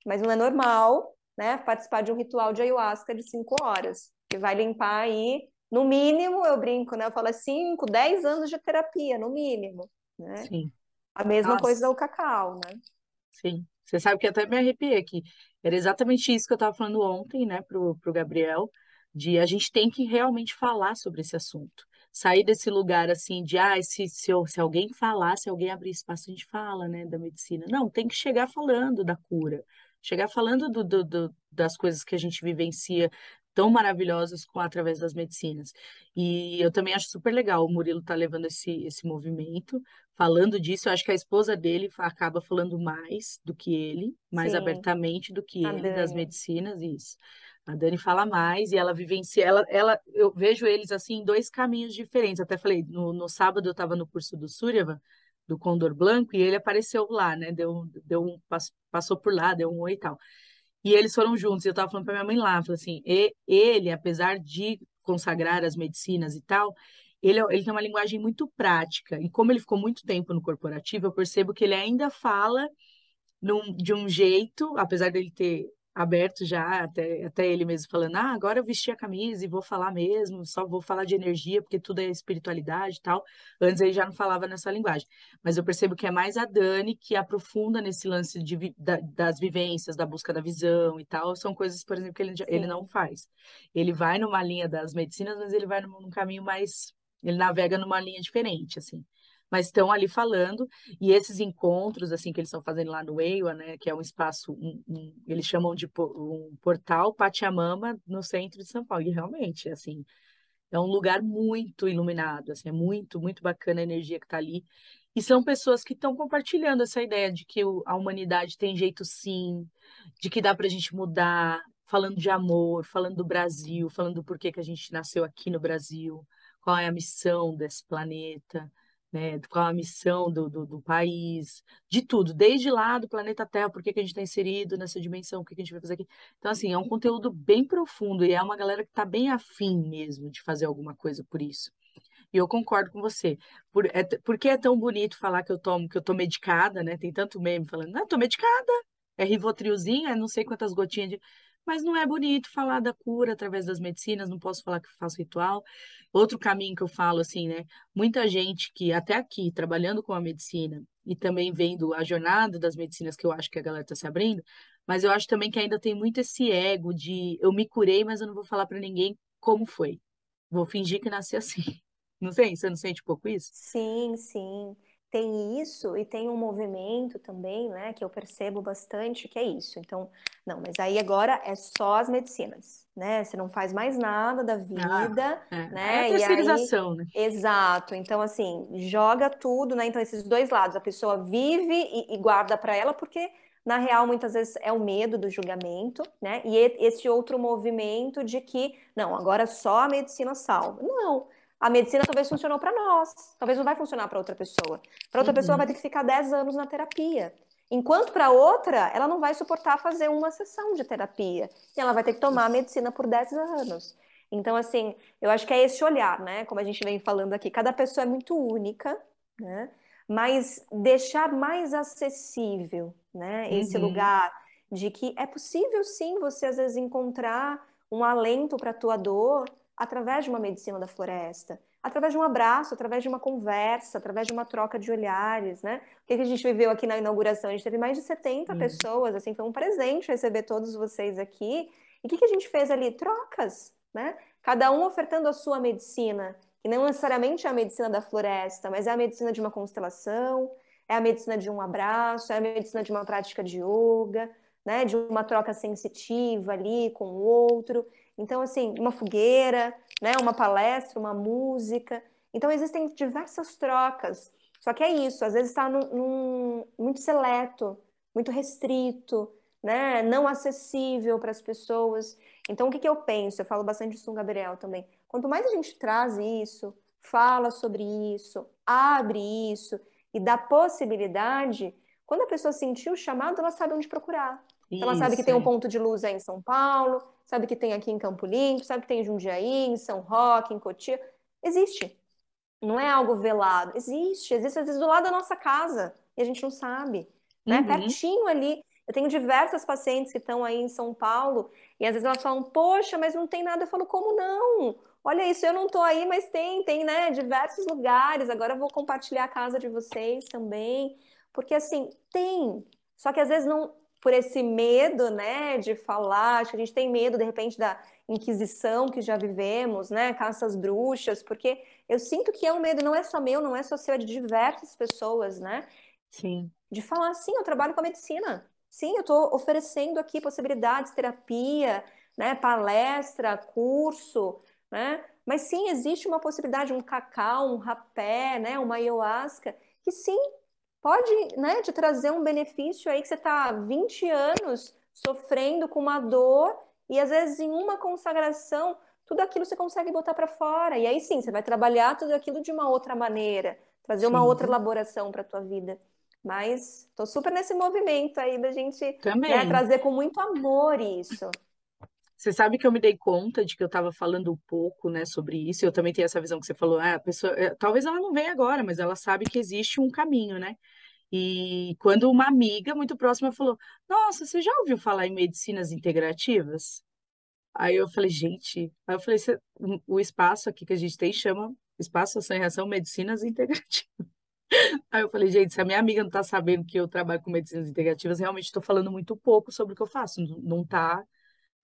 mas não é normal, né, participar de um ritual de ayahuasca de cinco horas, que vai limpar aí, no mínimo, eu brinco, né, eu falo é cinco, dez anos de terapia, no mínimo, né? sim. A mesma coisa Nossa, do cacau, né? sim. Você sabe que até me arrepiei aqui. Era exatamente isso que eu estava falando ontem, né, pro, pro Gabriel, de a gente tem que realmente falar sobre esse assunto. Sair desse lugar assim de, ah, se, se, se alguém falar, se alguém abrir espaço, a gente fala, né, da medicina. Não, tem que chegar falando da cura. Chegar falando do, do, do- das coisas que a gente vivencia tão maravilhosas com, através das medicinas. E eu também acho super legal o Murilo tá levando esse, esse movimento falando disso, eu acho que a esposa dele acaba falando mais do que ele, mais Sim, abertamente do que a ele, das Dani. medicinas, isso. A Dani fala mais e ela vivencia, ela, ela, eu vejo eles assim em dois caminhos diferentes. Até falei, no, no sábado eu estava no curso do Súriava, do Condor Blanco, e ele apareceu lá, né? Deu, deu um, pass- passou por lá, deu um oi e tal. E eles foram juntos, e eu estava falando para minha mãe lá, falei assim, ele, apesar de consagrar as medicinas e tal, ele, é- ele tem uma linguagem muito prática, e como ele ficou muito tempo no corporativo, eu percebo que ele ainda fala num- de um jeito, apesar dele ter aberto já, até, até ele mesmo falando, ah, agora eu vesti a camisa e vou falar mesmo, só vou falar de energia, porque tudo é espiritualidade e tal. Antes ele já não falava nessa linguagem. Mas eu percebo que é mais a Dani que aprofunda nesse lance de, da- das vivências, da busca da visão e tal. São coisas, por exemplo, que ele, ele não faz. Ele vai numa linha das medicinas, mas ele vai num, num caminho mais. Ele navega numa linha diferente, assim. Mas estão ali falando e esses encontros, assim, que eles estão fazendo lá no EIWA, né, que é um espaço, um, um- eles chamam de um portal Pachamama no centro de São Paulo. E realmente, assim, é um lugar muito iluminado, assim, é muito, muito bacana a energia que está ali. E são pessoas que estão compartilhando essa ideia de que a humanidade tem jeito sim, de que dá para a gente mudar, falando de amor, falando do Brasil, falando do porquê que a gente nasceu aqui no Brasil, qual é a missão desse planeta, né? Qual a missão do, do, do país, de tudo, desde lá do planeta Terra, por que que a gente está inserido nessa dimensão, o que que a gente vai fazer aqui. Então, assim, é um conteúdo bem profundo e é uma galera que está bem afim mesmo de fazer alguma coisa por isso. E eu concordo com você. Por, é, por que é tão bonito falar que eu tomo, que eu tô medicada, né? Tem tanto meme falando, não, tô medicada, é Rivotrilzinho, é não sei quantas gotinhas de. Mas não é bonito falar da cura através das medicinas, não posso falar que faço ritual. Outro caminho que eu falo, assim, né? Muita gente que até aqui, trabalhando com a medicina e também vendo a jornada das medicinas, que eu acho que a galera está se abrindo, mas eu acho também que ainda tem muito esse ego de eu me curei, mas eu não vou falar para ninguém como foi. Vou fingir que nasci assim. Não sei, você não sente um pouco isso? sim, sim. Tem isso e tem um movimento também, né, que eu percebo bastante, que é isso. Então, não, mas aí agora é só as medicinas, né? Você não faz mais nada da Ah, vida, é, é né? E aí, terceirização, né? exato. Então, assim, joga tudo, né? Então, esses dois lados, a pessoa vive e, e guarda para ela, porque na real, muitas vezes é o medo do julgamento, né? E- esse outro movimento de que, não, agora só a medicina salva. Não. A medicina talvez funcionou para nós, talvez não vai funcionar para outra pessoa. Para outra pessoa vai ter Uhum. que ficar 10 anos na terapia. Enquanto para outra, ela não vai suportar fazer uma sessão de terapia. E ela vai ter que tomar a medicina por 10 anos. Então, assim, eu acho que é esse olhar, né? Como a gente vem falando aqui, cada pessoa é muito única, né? Mas deixar mais acessível, né? Esse Uhum. lugar de que é possível sim você às vezes encontrar um alento para a tua dor através de uma medicina da floresta. através de um abraço, através de uma conversa, através de uma troca de olhares, né? O que a gente viveu aqui na inauguração? A gente teve mais de 70 pessoas, assim, foi um presente receber todos vocês aqui. E o que, que a gente fez ali? Trocas, né? Cada um ofertando a sua medicina, que não necessariamente é a medicina da floresta, mas é a medicina de uma constelação, é a medicina de um abraço, é a medicina de uma prática de yoga, né? De uma troca sensitiva ali com o outro. Então, assim, uma fogueira, né? Uma palestra, uma música. Então, existem diversas trocas. Só que é isso, às vezes está num, num, muito seleto, muito restrito, né? Não acessível para as pessoas. Então, o que, que eu penso? Eu falo bastante isso com o Gabriel também. Quanto mais a gente traz isso, fala sobre isso, abre isso e dá possibilidade, quando a pessoa sentir o chamado, ela sabe onde procurar. Isso, ela sabe que tem um ponto de luz aí em São Paulo, sabe que tem aqui em Campo Limpo, sabe que tem em Jundiaí, em São Roque, em Cotia. Existe. Não é algo velado. Existe. Existe, às vezes, do lado da nossa casa. E a gente não sabe. Né? Uhum. Pertinho ali. Eu tenho diversas pacientes que estão aí em São Paulo e às vezes elas falam, poxa, mas não tem nada. Eu falo, como não? Olha isso, eu não estou aí, mas tem, tem, né? Diversos lugares. Agora eu vou compartilhar a casa de vocês também. Porque assim, tem. Só que às vezes não, por esse medo, né, de falar, acho que a gente tem medo, de repente, da Inquisição que já vivemos, né, caças bruxas, porque eu sinto que é um medo, não é só meu, não é só seu, é de diversas pessoas, né? Sim. De falar, sim, eu trabalho com a medicina, sim, eu estou oferecendo aqui possibilidades, terapia, né, palestra, curso, né? Mas sim, existe uma possibilidade, um cacau, um rapé, né, uma ayahuasca, que sim, pode né, te trazer um benefício aí que você está há 20 anos sofrendo com uma dor e às vezes em uma consagração tudo aquilo você consegue botar para fora. E aí sim, você vai trabalhar tudo aquilo de uma outra maneira, trazer sim. uma outra elaboração para a tua vida. Mas estou super nesse movimento aí da gente né, trazer com muito amor isso. Você sabe que eu me dei conta de que eu estava falando um pouco, né, sobre isso. Eu também tenho essa visão que você falou. Ah, a pessoa, é, talvez ela não venha agora, mas ela sabe que existe um caminho, né? E quando uma amiga muito próxima falou: Nossa, você já ouviu falar em medicinas integrativas? Aí eu falei, gente, aí eu falei, o espaço aqui que a gente tem chama Espaço Ação Reação Medicinas Integrativas. Aí eu falei, gente, se a minha amiga não está sabendo que eu trabalho com medicinas integrativas, realmente estou falando muito pouco sobre o que eu faço, não está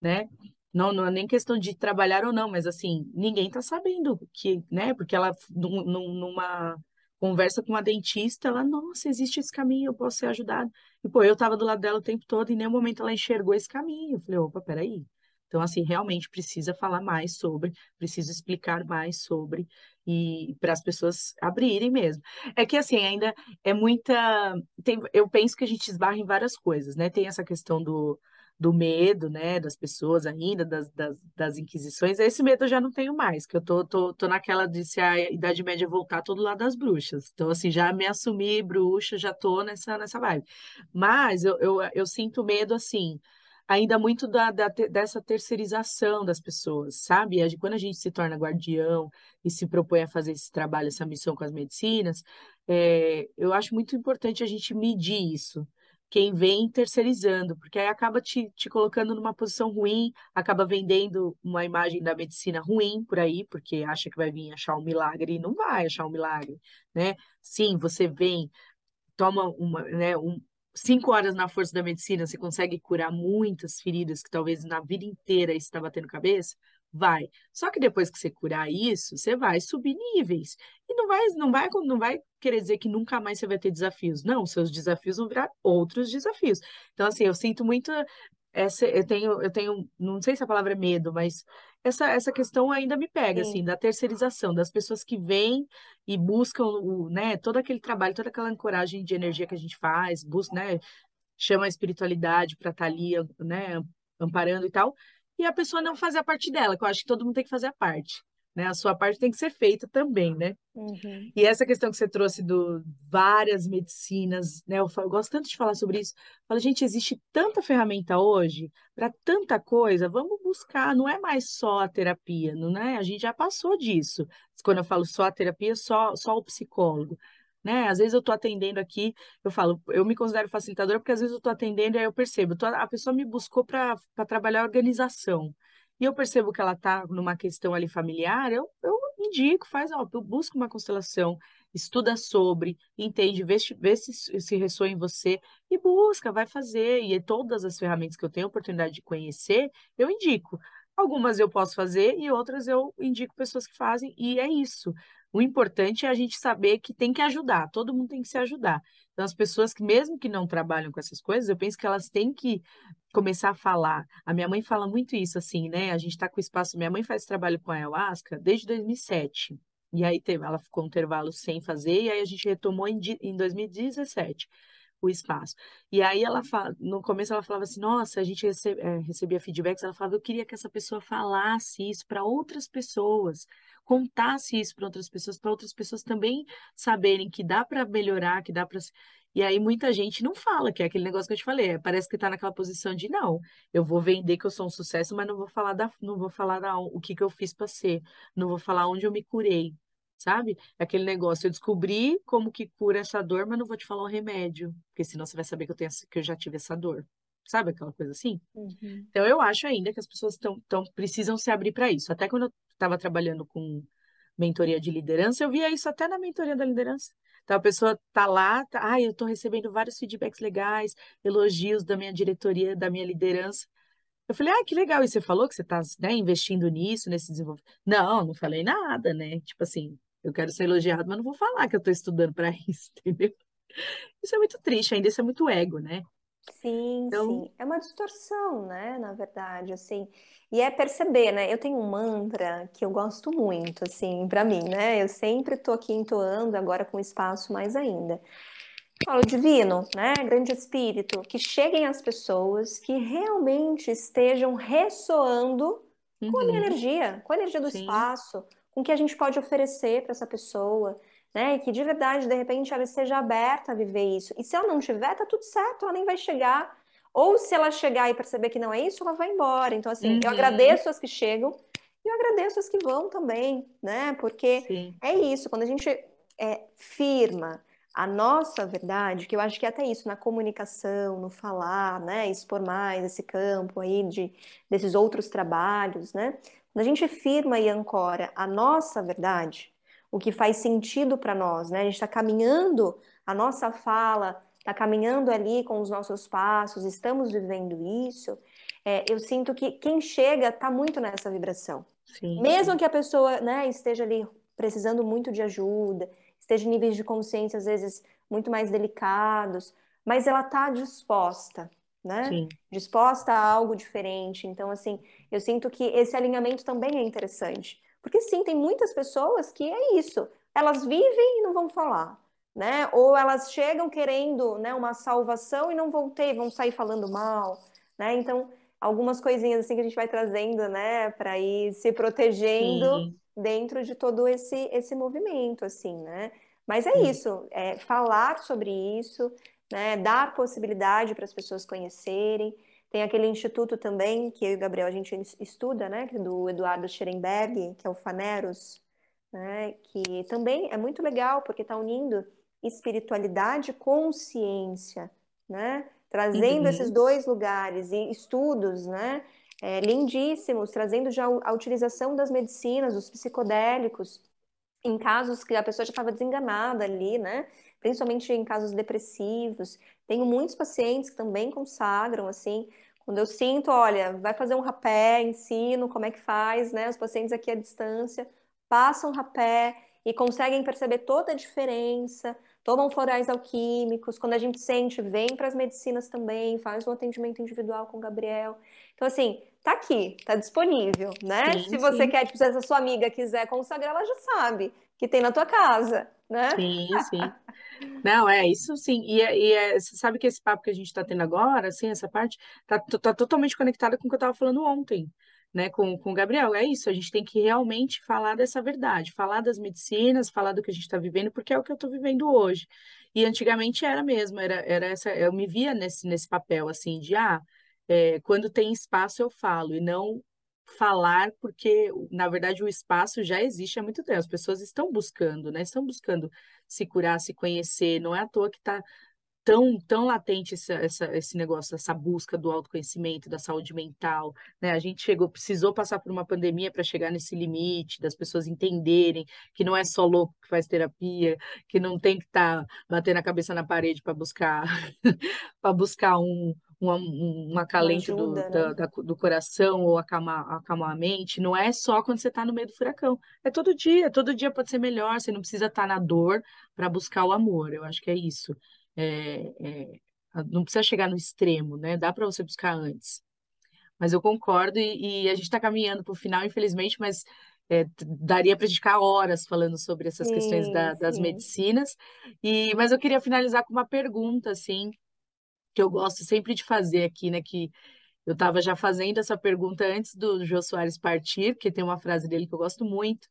né? Não, não é nem questão de trabalhar ou não, mas assim, ninguém está sabendo que, né? Porque ela, numa conversa com uma dentista, ela, nossa, existe esse caminho, eu posso ser ajudada. E, pô, eu estava do lado dela o tempo todo e em nenhum momento ela enxergou esse caminho. Eu falei, opa, peraí. Então, assim, realmente precisa falar mais sobre, precisa explicar mais sobre, e para as pessoas abrirem mesmo. É que, assim, ainda é muita. Tem, eu penso que a gente esbarra em várias coisas, né? Tem essa questão do do medo, né, das pessoas ainda, das, das, das, inquisições, esse medo eu já não tenho mais, que eu tô, tô, tô naquela de se a Idade Média voltar todo lado das bruxas. Então, assim, já me assumi bruxa, já tô nessa, nessa vibe. Mas eu, eu, eu sinto medo, assim, ainda muito da, da, dessa terceirização das pessoas, sabe? Quando a gente se torna guardião e se propõe a fazer esse trabalho, essa missão com as medicinas, é, eu acho muito importante a gente medir isso quem vem terceirizando, porque aí acaba te, te colocando numa posição ruim, acaba vendendo uma imagem da medicina ruim por aí, porque acha que vai vir achar um milagre e não vai achar um milagre, né? Sim, você vem, toma uma, né, um, cinco horas na força da medicina, você consegue curar muitas feridas que talvez na vida inteira está batendo cabeça, Vai. Só que depois que você curar isso, você vai subir níveis. E não vai, não vai, não vai querer dizer que nunca mais você vai ter desafios. Não, seus desafios vão virar outros desafios. Então, assim, eu sinto muito essa, eu tenho, eu tenho, não sei se a palavra é medo, mas essa, essa questão ainda me pega, Sim. assim, da terceirização, das pessoas que vêm e buscam, o, né, todo aquele trabalho, toda aquela ancoragem de energia que a gente faz, busca, né, chama a espiritualidade para estar tá ali, né, amparando e tal, e a pessoa não fazer a parte dela, que eu acho que todo mundo tem que fazer a parte. Né? A sua parte tem que ser feita também, né? Uhum. E essa questão que você trouxe do várias medicinas, né? Eu, falo, eu gosto tanto de falar sobre isso. Fala, gente, existe tanta ferramenta hoje para tanta coisa, vamos buscar. Não é mais só a terapia, não é? A gente já passou disso. Quando eu falo só a terapia, só, só o psicólogo né? Às vezes eu estou atendendo aqui, eu falo, eu me considero facilitadora porque às vezes eu estou atendendo e aí eu percebo, tô, a pessoa me buscou para trabalhar organização. E eu percebo que ela está numa questão ali familiar, eu, eu indico, faz, ó, busca uma constelação, estuda sobre, entende, vê, vê se, se ressoa em você e busca, vai fazer. E todas as ferramentas que eu tenho oportunidade de conhecer, eu indico. Algumas eu posso fazer e outras eu indico pessoas que fazem, e é isso. O importante é a gente saber que tem que ajudar, todo mundo tem que se ajudar. Então, as pessoas que, mesmo que não trabalham com essas coisas, eu penso que elas têm que começar a falar. A minha mãe fala muito isso, assim, né? A gente está com espaço. Minha mãe faz trabalho com a ayahuasca desde 2007. E aí ela ficou um intervalo sem fazer, e aí a gente retomou em 2017 o espaço. E aí ela fala, no começo ela falava assim, nossa, a gente é, recebia feedbacks, ela falava, eu queria que essa pessoa falasse isso para outras pessoas, contasse isso para outras pessoas, para outras pessoas também saberem que dá para melhorar, que dá para e aí muita gente não fala, que é aquele negócio que eu te falei, é, parece que está naquela posição de não, eu vou vender que eu sou um sucesso, mas não vou falar da, não vou falar da, o que que eu fiz para ser, não vou falar onde eu me curei, sabe? Aquele negócio, eu descobri como que cura essa dor, mas não vou te falar o remédio, porque senão você vai saber que eu tenho que eu já tive essa dor. Sabe aquela coisa assim? Uhum. Então eu acho ainda que as pessoas tão, tão precisam se abrir para isso. Até quando eu estava trabalhando com mentoria de liderança, eu via isso até na mentoria da liderança. Então a pessoa tá lá, tá, ah, eu estou recebendo vários feedbacks legais, elogios da minha diretoria, da minha liderança. Eu falei, ah, que legal. E você falou que você está né, investindo nisso, nesse desenvolvimento? Não, não falei nada, né? Tipo assim, eu quero ser elogiado, mas não vou falar que eu estou estudando para isso, entendeu? Isso é muito triste, ainda isso é muito ego, né? Sim, então... sim. É uma distorção, né? Na verdade, assim. E é perceber, né? Eu tenho um mantra que eu gosto muito, assim, para mim, né? Eu sempre tô aqui entoando, agora com espaço mais ainda. Falo divino, né? Grande espírito, que cheguem as pessoas que realmente estejam ressoando uhum. com a minha uhum. energia, com a energia do Sim. espaço, com o que a gente pode oferecer para essa pessoa, né? E que de verdade, de repente, ela esteja aberta a viver isso. E se ela não tiver, tá tudo certo, ela nem vai chegar. Ou se ela chegar e perceber que não é isso, ela vai embora. Então, assim, uhum. eu agradeço as que chegam e eu agradeço as que vão também, né? Porque Sim. é isso, quando a gente é, firma a nossa verdade, que eu acho que é até isso, na comunicação, no falar, né? Expor mais esse campo aí de, desses outros trabalhos, né? Quando a gente firma e ancora a nossa verdade, o que faz sentido para nós, né? A gente está caminhando, a nossa fala está caminhando ali com os nossos passos, estamos vivendo isso. É, eu sinto que quem chega está muito nessa vibração. Sim, Mesmo que a pessoa né, esteja ali precisando muito de ajuda, esteja em níveis de consciência às vezes muito mais delicados, mas ela está disposta, né? Sim. Disposta a algo diferente. Então, assim, eu sinto que esse alinhamento também é interessante. Porque sim, tem muitas pessoas que é isso. Elas vivem e não vão falar, né? Ou elas chegam querendo, né, uma salvação e não vão ter, vão sair falando mal, né? Então, algumas coisinhas assim que a gente vai trazendo, né, para ir se protegendo sim. dentro de todo esse esse movimento, assim, né? Mas é sim. isso, é falar sobre isso, né? Dar possibilidade para as pessoas conhecerem. Tem aquele instituto também que eu e o Gabriel a gente estuda, né, é do Eduardo Scherenberg, que é o Faneros, né, que também é muito legal porque está unindo espiritualidade com ciência, né, trazendo uhum. esses dois lugares e estudos, né, é, lindíssimos, trazendo já a utilização das medicinas, dos psicodélicos, em casos que a pessoa já estava desenganada ali, né, principalmente em casos depressivos. Tenho muitos pacientes que também consagram, assim, quando eu sinto, olha, vai fazer um rapé, ensino como é que faz, né? Os pacientes aqui à distância passam rapé e conseguem perceber toda a diferença, tomam florais alquímicos. Quando a gente sente, vem para as medicinas também, faz um atendimento individual com o Gabriel. Então, assim, tá aqui, tá disponível, né? Sim, Se você sim. quer, tipo, se essa sua amiga quiser consagrar, ela já sabe que tem na tua casa, né? Sim, sim. Não, é isso sim. E, é, e é, você sabe que esse papo que a gente está tendo agora, assim, essa parte, tá, tá totalmente conectada com o que eu estava falando ontem, né, com, com o Gabriel. É isso, a gente tem que realmente falar dessa verdade, falar das medicinas, falar do que a gente está vivendo, porque é o que eu estou vivendo hoje. E antigamente era mesmo, era, era essa, eu me via nesse, nesse papel, assim, de, ah, é, quando tem espaço eu falo, e não falar, porque, na verdade, o espaço já existe há muito tempo. As pessoas estão buscando, né? Estão buscando se curar, se conhecer. Não é à toa que está tão, tão latente essa, essa, esse negócio, essa busca do autoconhecimento, da saúde mental, né? A gente chegou, precisou passar por uma pandemia para chegar nesse limite, das pessoas entenderem que não é só louco que faz terapia, que não tem que estar tá batendo a cabeça na parede para buscar para buscar um, um, um acalento do, ajuda, da- né? da- do coração ou acalmar, acalmar a mente, não é só quando você está no meio do furacão. É todo dia, todo dia pode ser melhor, você não precisa estar na dor para buscar o amor. Eu acho que é isso. É, é, não precisa chegar no extremo, né? Dá para você buscar antes. Mas eu concordo e, e a gente está caminhando para o final, infelizmente, mas é, daria para a gente ficar horas falando sobre essas questões Sim, da- das sim. medicinas. E, mas eu queria finalizar com uma pergunta, assim, que eu gosto sempre de fazer aqui, né? Que eu estava já fazendo essa pergunta antes do Jô Soares partir, que tem uma frase dele que eu gosto muito,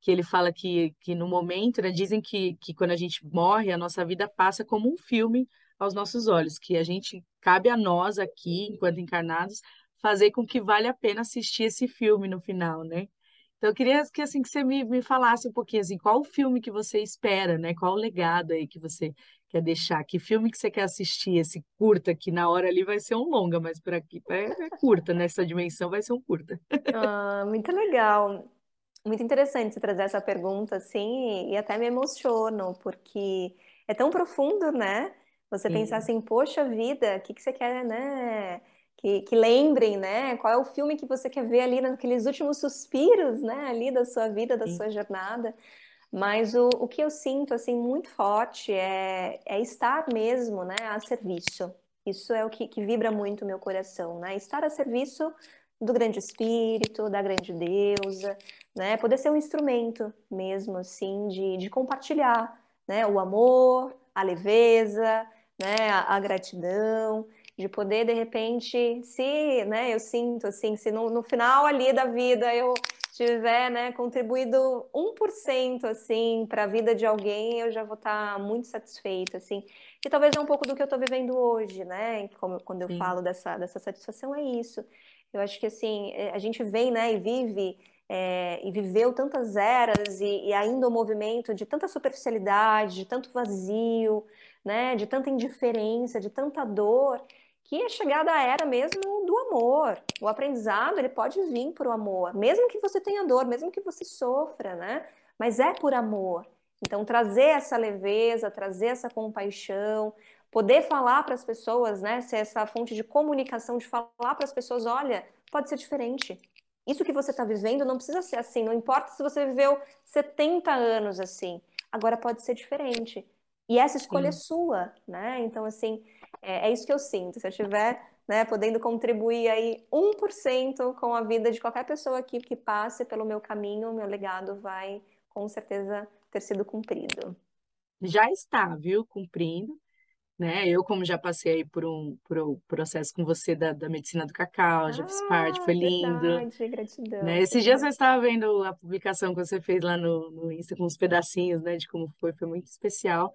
que ele fala que, que no momento, né, dizem que, que quando a gente morre, a nossa vida passa como um filme aos nossos olhos, que a gente, cabe a nós aqui, enquanto encarnados, fazer com que vale a pena assistir esse filme no final, né? Então, eu queria que, assim, que você me, me falasse um pouquinho, assim, qual o filme que você espera, né? Qual o legado aí que você quer deixar? Que filme que você quer assistir? Esse curta, que na hora ali vai ser um longa, mas por aqui é, é curta, nessa dimensão vai ser um curta. Ah, muito legal. Muito interessante você trazer essa pergunta assim, e até me emociono, porque é tão profundo, né? Você pensar Sim, assim, poxa vida, o que que você quer, né? Que, que lembrem, né? Qual é o filme que você quer ver ali naqueles últimos suspiros, né? Ali da sua vida, da sim, sua jornada. Mas o, o que eu sinto, assim, muito forte é, é estar mesmo, né? A serviço. Isso é o que, que vibra muito o meu coração, né? Estar a serviço do grande espírito, da grande deusa, né? Poder ser um instrumento mesmo, assim, de, de compartilhar, né? O amor, a leveza, né? A, a gratidão, de poder, de repente, se, né? Eu sinto, assim, se no, no final ali da vida eu tiver, né, contribuído um por cento assim, para a vida de alguém, eu já vou estar muito satisfeita, assim. E talvez é um pouco do que eu estou vivendo hoje, né? Como, quando eu sim, falo dessa, dessa satisfação, é isso. Eu acho que assim, é, a gente vem, né, e vive é, e viveu tantas eras e, e ainda o movimento de tanta superficialidade, de tanto vazio, né, de tanta indiferença, de tanta dor, que a chegada era mesmo amor. O aprendizado, ele pode vir por amor, mesmo que você tenha dor, mesmo que você sofra, né? Mas é por amor. Então, trazer essa leveza, trazer essa compaixão, poder falar para as pessoas, né? Ser essa fonte de comunicação, de falar para as pessoas: olha, pode ser diferente. Isso que você está vivendo não precisa ser assim, não importa se você viveu 70 anos assim, agora pode ser diferente. E essa escolha é sim. sua, né? Então, assim, é, é isso que eu sinto. Se eu tiver, né, podendo contribuir aí um por cento com a vida de qualquer pessoa aqui que passe pelo meu caminho, meu legado vai com certeza ter sido cumprido. Já está, viu? Cumprindo, né? Eu, como já passei por um, por um processo com você da, da medicina do cacau, já fiz parte, Ah, foi lindo, verdade, né? gratidão, Esses dias eu estava vendo a publicação que você fez lá no, no Insta com os pedacinhos, né, de como foi, foi muito especial.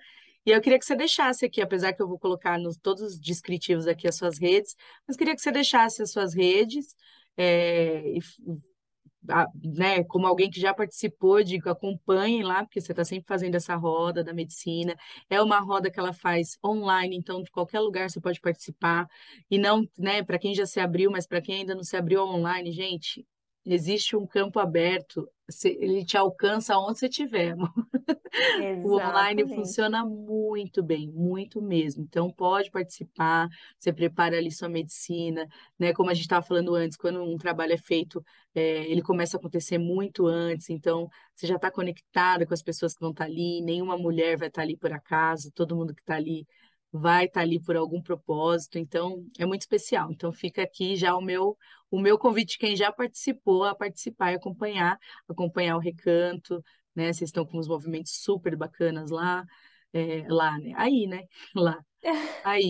E eu queria que você deixasse aqui, apesar que eu vou colocar nos todos os descritivos aqui as suas redes, mas queria que você deixasse as suas redes, é, e a- né, como alguém que já participou, digo, acompanhem lá, porque você está sempre fazendo essa roda da medicina. É uma roda que ela faz online, então de qualquer lugar você pode participar. E não, né, para quem já se abriu, mas para quem ainda não se abriu online, gente, existe um campo aberto, ele te alcança onde você estiver. O online funciona muito bem, muito mesmo. Então, pode participar, você prepara ali sua medicina, né? Como a gente estava falando antes, quando um trabalho é feito, é, ele começa a acontecer muito antes, então você já está conectada com as pessoas que vão estar ali, nenhuma mulher vai estar ali por acaso, todo mundo que está ali vai estar ali por algum propósito, então é muito especial. Então, fica aqui já o meu, o meu convite, quem já participou, a participar e acompanhar, acompanhar o recanto né? Vocês estão com uns movimentos super bacanas lá, é, lá, né? Aí, né? Lá, aí.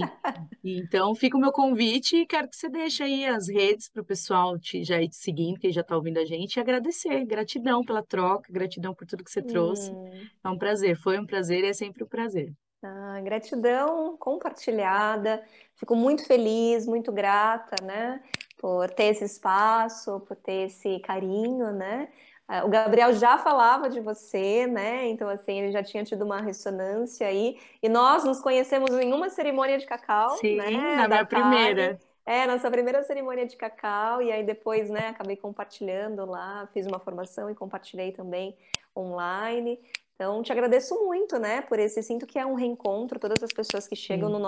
Então, fica o meu convite e quero que você deixe aí as redes para o pessoal te, já ir te seguindo, quem já está ouvindo a gente, e agradecer. Gratidão pela troca, gratidão por tudo que você trouxe. Hum. É um prazer, foi um prazer e é sempre um prazer. Ah, gratidão compartilhada. Fico muito feliz, muito grata, né, por ter esse espaço, por ter esse carinho, né? Uh, o Gabriel já falava de você, né? Então, assim, ele já tinha tido uma ressonância aí. E nós nos conhecemos em uma cerimônia de cacau, Sim, né? na minha primeira. É, nossa primeira cerimônia de cacau, e aí depois, né, acabei compartilhando lá, fiz uma formação e compartilhei também online. Então, te agradeço muito, né, por esse, sinto que é um reencontro, todas as pessoas que chegam no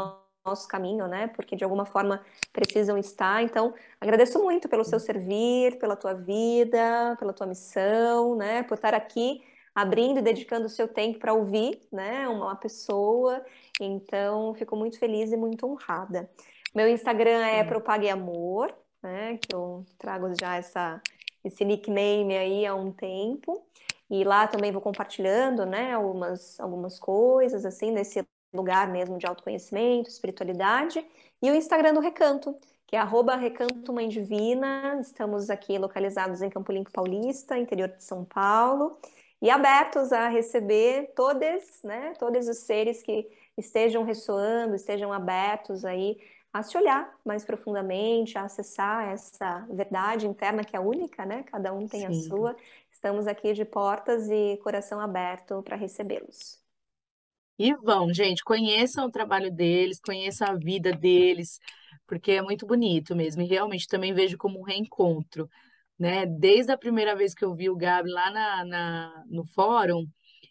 nosso caminho, né, porque de alguma forma precisam estar. Então, agradeço muito pelo seu servir, pela tua vida, pela tua missão, né, por estar aqui abrindo e dedicando o seu tempo para ouvir, né, uma pessoa. Então, fico muito feliz e muito honrada. Meu Instagram é Propague Amor, né? Que eu trago já essa, esse nickname aí há um tempo. E lá também vou compartilhando, né, algumas, algumas coisas, assim, nesse lugar mesmo de autoconhecimento, espiritualidade. E o Instagram do Recanto, que é arroba Recanto Mãe Divina. Estamos aqui localizados em Campo Limpo Paulista, interior de São Paulo. E abertos a receber todos, né, todos os seres que estejam ressoando, estejam abertos aí a se olhar mais profundamente, a acessar essa verdade interna que é única, né? Cada um tem Sim. a sua. Estamos aqui de portas e coração aberto para recebê-los. E vão, gente, conheçam o trabalho deles, conheçam a vida deles, porque é muito bonito mesmo. E realmente também vejo como um reencontro, né? Desde a primeira vez que eu vi o Gabi lá na, na no fórum,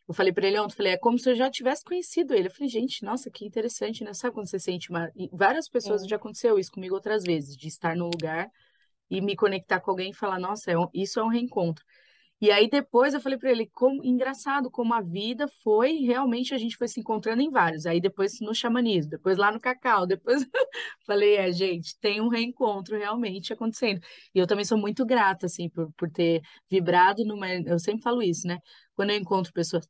eu falei para ele ontem, falei, é como se eu já tivesse conhecido ele. Eu falei, gente, nossa, que interessante, né? Sabe quando você sente uma. E várias pessoas é. já aconteceu isso comigo outras vezes, de estar num lugar e me conectar com alguém e falar, nossa, é um... isso é um reencontro. E aí depois eu falei para ele, como engraçado como a vida foi, realmente a gente foi se encontrando em vários. Aí depois no xamanismo, depois lá no cacau, depois falei, é, gente, tem um reencontro realmente acontecendo. E eu também sou muito grata assim por, por ter vibrado numa, eu sempre falo isso, né? Quando eu encontro pessoas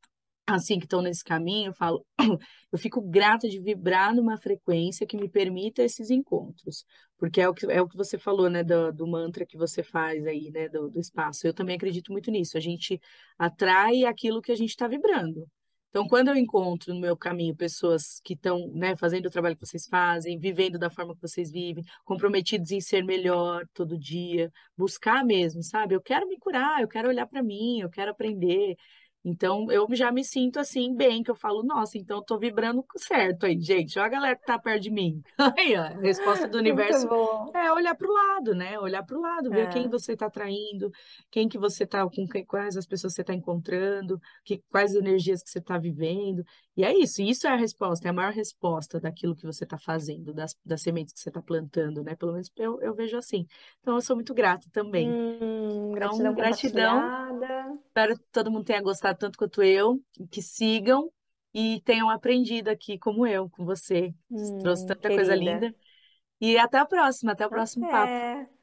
assim que estão nesse caminho, eu falo, eu fico grata de vibrar numa frequência que me permita esses encontros, porque é o que, é o que você falou, né, do, do mantra que você faz aí, né, do, do espaço. Eu também acredito muito nisso. A gente atrai aquilo que a gente está vibrando. Então, quando eu encontro no meu caminho pessoas que estão, né, fazendo o trabalho que vocês fazem, vivendo da forma que vocês vivem, comprometidos em ser melhor todo dia, buscar mesmo, sabe? Eu quero me curar, eu quero olhar para mim, eu quero aprender. Então, eu já me sinto assim, bem, que eu falo, nossa, então eu tô vibrando certo aí, gente. Olha a galera que tá perto de mim. Aí, ó, a resposta do universo é olhar para o lado, né? Olhar para o lado, ver é. quem você tá atraindo, quem que você tá, com quais as pessoas você tá encontrando, que, quais energias que você tá vivendo. E é isso, isso é a resposta, é a maior resposta daquilo que você tá fazendo, das, das sementes que você tá plantando, né? Pelo menos eu, eu vejo assim. Então, eu sou muito grata também. Hum, gratidão, então, gratidão. Espero que todo mundo tenha gostado tanto quanto eu, que sigam e tenham aprendido aqui como eu, com você. Hum, Trouxe tanta querida. coisa linda. E até a próxima, até o próximo até. papo.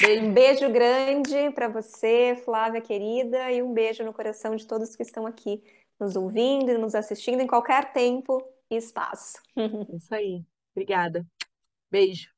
Beijo. Um beijo grande para você, Flávia querida, e um beijo no coração de todos que estão aqui nos ouvindo e nos assistindo em qualquer tempo e espaço. Isso aí. Obrigada. Beijo.